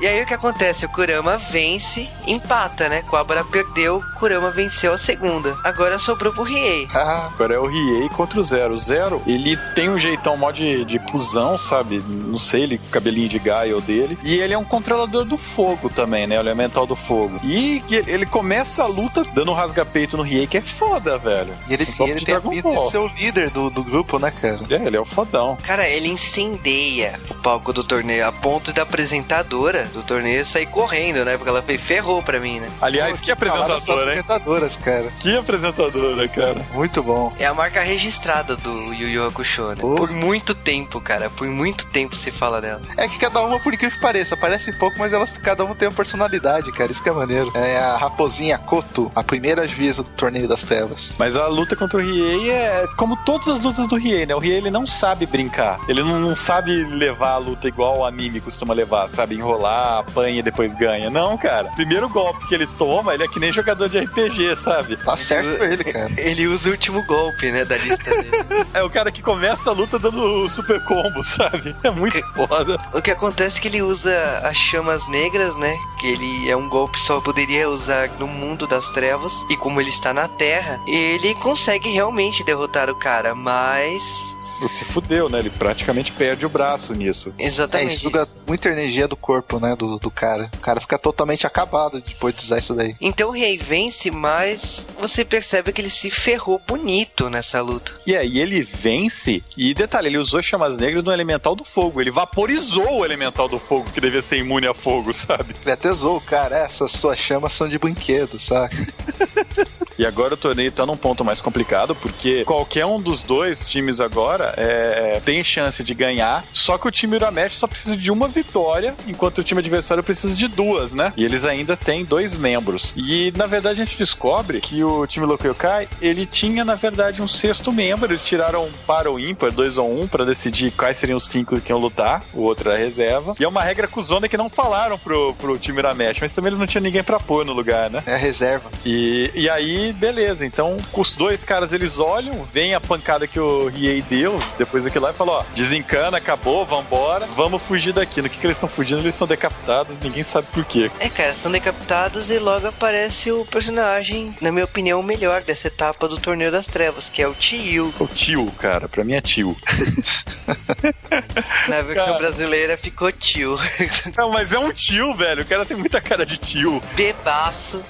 Speaker 1: E aí o que acontece? O Kurama vence, empata, né? Cobra perdeu, Kurama venceu a segunda. Agora sobrou pro Riei.
Speaker 2: Agora é o Riei contra o Zero. O Zero, ele tem um jeitão mó de, de cuzão, sabe? Não sei, ele cabelinho de gaio dele. E ele é um controlador do fogo também, né? O elemental do fogo. E que ele começa a luta dando um rasga-peito no Riei, que é foda, velho.
Speaker 9: E ele, e ele tem a de ser o líder do, do grupo, né, cara?
Speaker 2: É, ele é o fodão.
Speaker 1: Cara, ele incendeia o palco do torneio a ponto da apresentadora do torneio sair correndo, né? Porque ela fez ferrou pra mim, né?
Speaker 2: Aliás, que apresentadora, hein?
Speaker 9: apresentadoras, cara.
Speaker 2: Que apresentadora, cara.
Speaker 9: Muito bom.
Speaker 1: É a marca registrada do Yu Yu Hakusho, né? Por muito tempo, cara. Por muito tempo se fala dela.
Speaker 9: É que cada uma, por incrível que pareça, parece pouco, mas elas cada uma tem uma personalidade, cara. Isso que é maneiro. É a raposinha Koto, a primeira juíza do torneio das trevas.
Speaker 2: Mas a luta contra o Riei é como todas as lutas do Riei, né? O Riei ele não sabe brincar. Ele não, não sabe levar a luta igual o anime costuma levar, sabe? Enrolar, apanha e depois ganha. Não, cara. Primeiro golpe que ele toma, ele é que nem jogador de RPG, sabe?
Speaker 9: Tá certo ele, cara.
Speaker 1: Ele usa o último golpe, né? Da lista dele.
Speaker 2: É o cara que começa a luta dando super combo, sabe? É muito foda.
Speaker 1: O que acontece é que ele usa as chamas negras, né? Que ele é um golpe que só poderia usar no mundo das trevas. E como ele está na Terra, ele consegue realmente derrotar o cara, mas
Speaker 2: se fudeu, né? Ele praticamente perde o braço nisso.
Speaker 9: É,
Speaker 1: Exatamente.
Speaker 9: e suga muita energia do corpo, né? Do, do cara. O cara fica totalmente acabado depois de usar isso daí.
Speaker 1: Então o rei vence, mas você percebe que ele se ferrou bonito nessa luta.
Speaker 2: E aí ele vence, e detalhe, ele usou chamas negras no elemental do fogo. Ele vaporizou o elemental do fogo, que devia ser imune a fogo, sabe?
Speaker 9: Ele até zoou cara, "É, essas suas chamas são de brinquedo, saca?
Speaker 2: E agora o torneio tá num ponto mais complicado, porque qualquer um dos dois times agora é, tem chance de ganhar, só que o time Uramesh só precisa de uma vitória, enquanto o time adversário precisa de duas, né? E eles ainda têm dois membros. E na verdade a gente descobre que o time Lokoyokai, ele tinha na verdade um sexto membro, eles tiraram um para o ímpar, dois ou um, pra decidir quais seriam os cinco que iam lutar, o outro era reserva. E é uma regra cuzona que não falaram pro, pro time Uramesh, mas também eles não tinham ninguém pra pôr no lugar, né?
Speaker 9: É a reserva.
Speaker 2: E, e aí, beleza. Então, os dois caras eles olham, vem a pancada que o Riei deu, depois daquilo lá, e falou: ó, desencana, acabou, vambora, vamos fugir daqui. No que, que eles estão fugindo? Eles são decapitados, ninguém sabe por quê.
Speaker 1: É, cara, são decapitados e logo aparece o personagem, na minha opinião, o melhor dessa etapa do Torneio das Trevas, que é o Tio.
Speaker 2: O tio, cara, pra mim é tio.
Speaker 1: Na versão
Speaker 2: Cara.
Speaker 1: brasileira ficou Tio.
Speaker 2: Não, mas é um tio, velho. O cara tem muita cara de tio.
Speaker 1: Bebaço.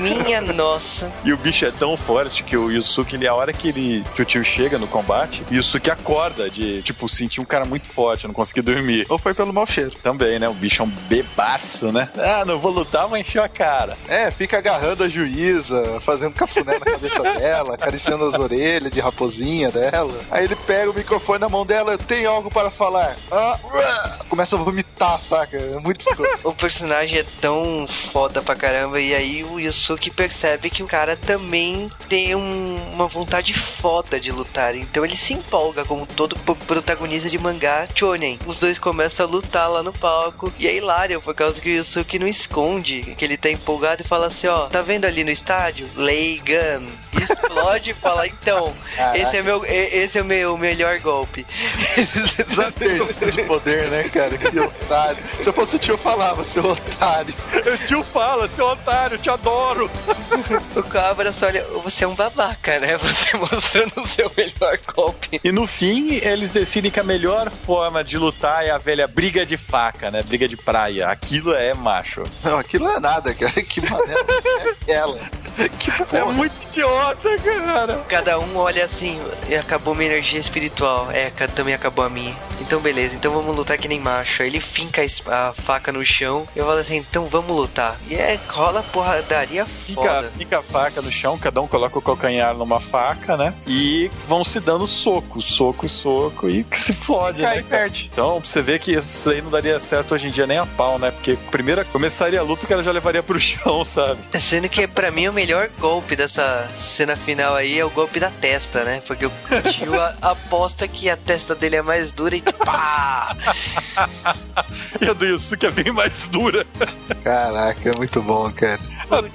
Speaker 1: Minha nossa.
Speaker 2: E o bicho é tão forte que o Yusuke, ele, a hora que, ele, que o tio chega no combate, o Yusuke acorda de, tipo, sentir um cara muito forte, eu não consegui dormir.
Speaker 9: Ou foi pelo mau cheiro.
Speaker 2: Também, né? O bicho é um bebaço, né? Ah, não vou lutar, vou encher a cara.
Speaker 9: É, fica agarrando a juíza, fazendo cafuné na cabeça dela, acariciando as orelhas de raposinha dela. Aí ele pega o microfone na mão dela, eu tenho algo para falar. Ah, começa a vomitar, saca? É muito escroto.
Speaker 1: O personagem é tão foda pra caramba, e aí o Yusuke percebe que o cara também tem um- uma vontade foda de lutar. Então ele se empolga como todo protagonista de mangá shonen. Os dois começam a lutar lá no palco, e é hilário, por causa que o Yusuke não esconde, que ele tá empolgado e fala assim, ó, tá vendo ali no estádio? Lay gun. Explode e fala, então,
Speaker 9: Caraca.
Speaker 1: esse é, meu, esse é o meu melhor golpe.
Speaker 9: Desperdício de poder, né, cara? Que otário. Se eu fosse o tio, eu falava, seu otário.
Speaker 2: O tio fala, seu otário, te adoro.
Speaker 1: O Cobra só olha, você é um babaca, né? Você mostrando o seu melhor golpe.
Speaker 2: E no fim, eles decidem que a melhor forma de lutar é a velha briga de faca, né? Briga de praia. Aquilo é macho.
Speaker 9: Não, aquilo não é nada, cara. Que maneira é aquela. Que
Speaker 2: É
Speaker 9: porra.
Speaker 2: muito idiota, cara.
Speaker 1: Cada um olha assim, e acabou minha energia espiritual. É, também acabou a minha. Então beleza, então vamos lutar que nem macho. Aí ele finca a faca no chão. Eu falo assim, então vamos lutar. E é, rola porradaria
Speaker 2: Fica,
Speaker 1: foda.
Speaker 2: fica a faca no chão, cada um coloca o calcanhar numa faca, né? E vão se dando soco, soco, soco, e que se fode,
Speaker 9: Cai
Speaker 2: né?
Speaker 9: perde.
Speaker 2: Então, pra você ver que isso aí não daria certo hoje em dia nem a pau, né? Porque primeiro começaria a luta, o cara já levaria pro chão, sabe?
Speaker 1: Sendo que pra mim o melhor golpe dessa cena final aí é o golpe da testa, né? Porque o tio a- aposta que a testa dele é mais dura e pá!
Speaker 2: E a do Yusuke é bem mais dura.
Speaker 9: Caraca, é muito bom, cara.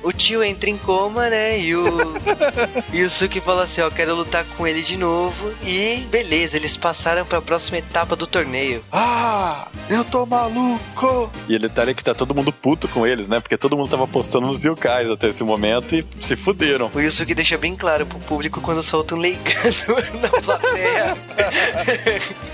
Speaker 1: O, o tio entra em coma, né? E o. e o Suki fala assim: Ó, quero lutar com ele de novo. E beleza, eles passaram pra próxima etapa do torneio.
Speaker 9: Ah, eu tô maluco.
Speaker 2: E ele tá ali que tá todo mundo puto com eles, né? Porque todo mundo tava apostando nos Yokais até esse momento e se fuderam.
Speaker 1: O Yusuke deixa bem claro pro público quando solta um leicano na plateia.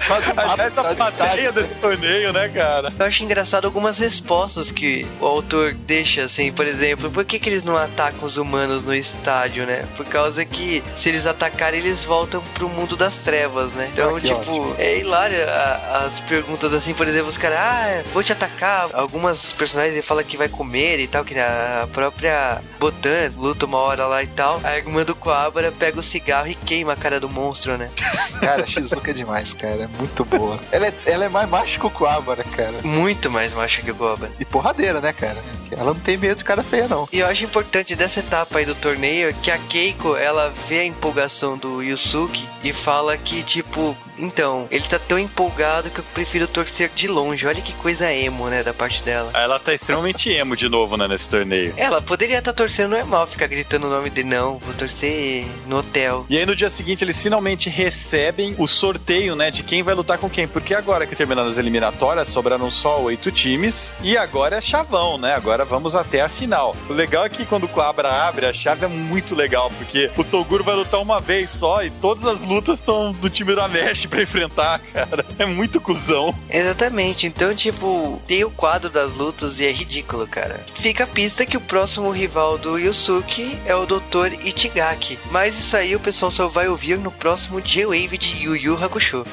Speaker 9: Mata
Speaker 2: Aliás, a
Speaker 9: a
Speaker 2: plateia desse torneio, né, cara?
Speaker 1: Eu acho engraçado algumas respostas que o autor deixa, assim, por exemplo, por que, que eles não atacam os humanos no estádio, né? Por causa que se eles atacarem, eles voltam pro mundo das trevas, né? Então,
Speaker 9: Ah,
Speaker 1: tipo,
Speaker 9: ótimo.
Speaker 1: é hilário a- as perguntas assim, por exemplo, os caras, ah, vou te atacar. Algumas personagens falam que vai comer e tal, que a própria Botan luta uma hora lá e tal. A irmã do Coabra pega o cigarro e queima a cara do monstro, né?
Speaker 9: Cara, a Shizuka é demais, cara. É muito boa. Ela é, ela é mais macho que o Kuwabara, cara.
Speaker 1: Muito mais macho que o Coabra.
Speaker 9: E porradeira, né, cara? Ela não tem medo de cara feia, não.
Speaker 1: E eu acho importante dessa etapa aí do torneio que a Keiko, ela vê a empolgação do Yusuke e fala que, tipo, Então, ele tá tão empolgado que eu prefiro torcer de longe. Olha que coisa emo, né, da parte dela.
Speaker 2: Ela tá extremamente emo de novo, né, nesse torneio.
Speaker 1: Ela poderia estar tá torcendo normal, ficar gritando o nome de não, vou torcer no hotel.
Speaker 2: E aí no dia seguinte eles finalmente recebem o sorteio, né, de quem vai lutar com quem. Porque agora que terminando as eliminatórias, sobraram só oito times. E agora é chavão, né? Agora vamos até a final. O legal é que quando o Quabra abre, a chave é muito legal, porque o Toguro vai lutar uma vez só e todas as lutas estão do time da Mesh pra enfrentar, cara. É muito cuzão.
Speaker 1: Exatamente. Então, tipo, tem o quadro das lutas e é ridículo, cara. Fica a pista que o próximo rival do Yusuke é o Dr. Ichigaki. Mas isso aí o pessoal só vai ouvir no próximo J-Wave de Yu Yu Hakusho.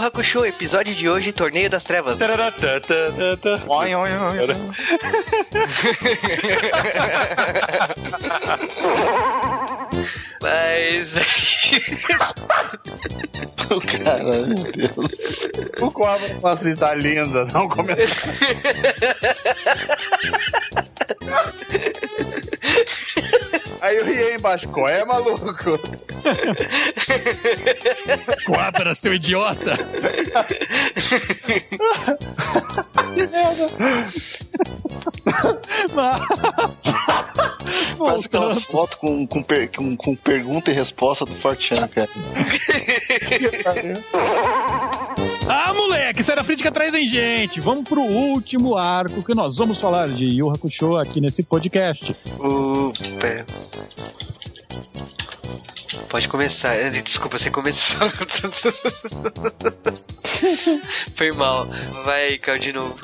Speaker 1: Yu Hakusho, episódio de hoje, Torneio das Trevas.
Speaker 9: Oi, oi, oi.
Speaker 1: Mas.
Speaker 9: o cara, meu Deus.
Speaker 10: O quadro assim, tá linda, não comentário. Aí eu ri embaixo, qual é, maluco?
Speaker 13: Quadra, seu idiota!
Speaker 10: que merda!
Speaker 9: Parece aquelas fotos com, com, per- com- com pergunta e resposta do Fortran, cara.
Speaker 13: Ah, moleque, sai da frente que atrás tem gente. Vamos pro último arco que nós vamos falar de Yu Hakusho aqui nesse podcast.
Speaker 1: O. pera. Pode começar. Eh, Desculpa, você começou. Foi mal. Vai, Cal, de novo.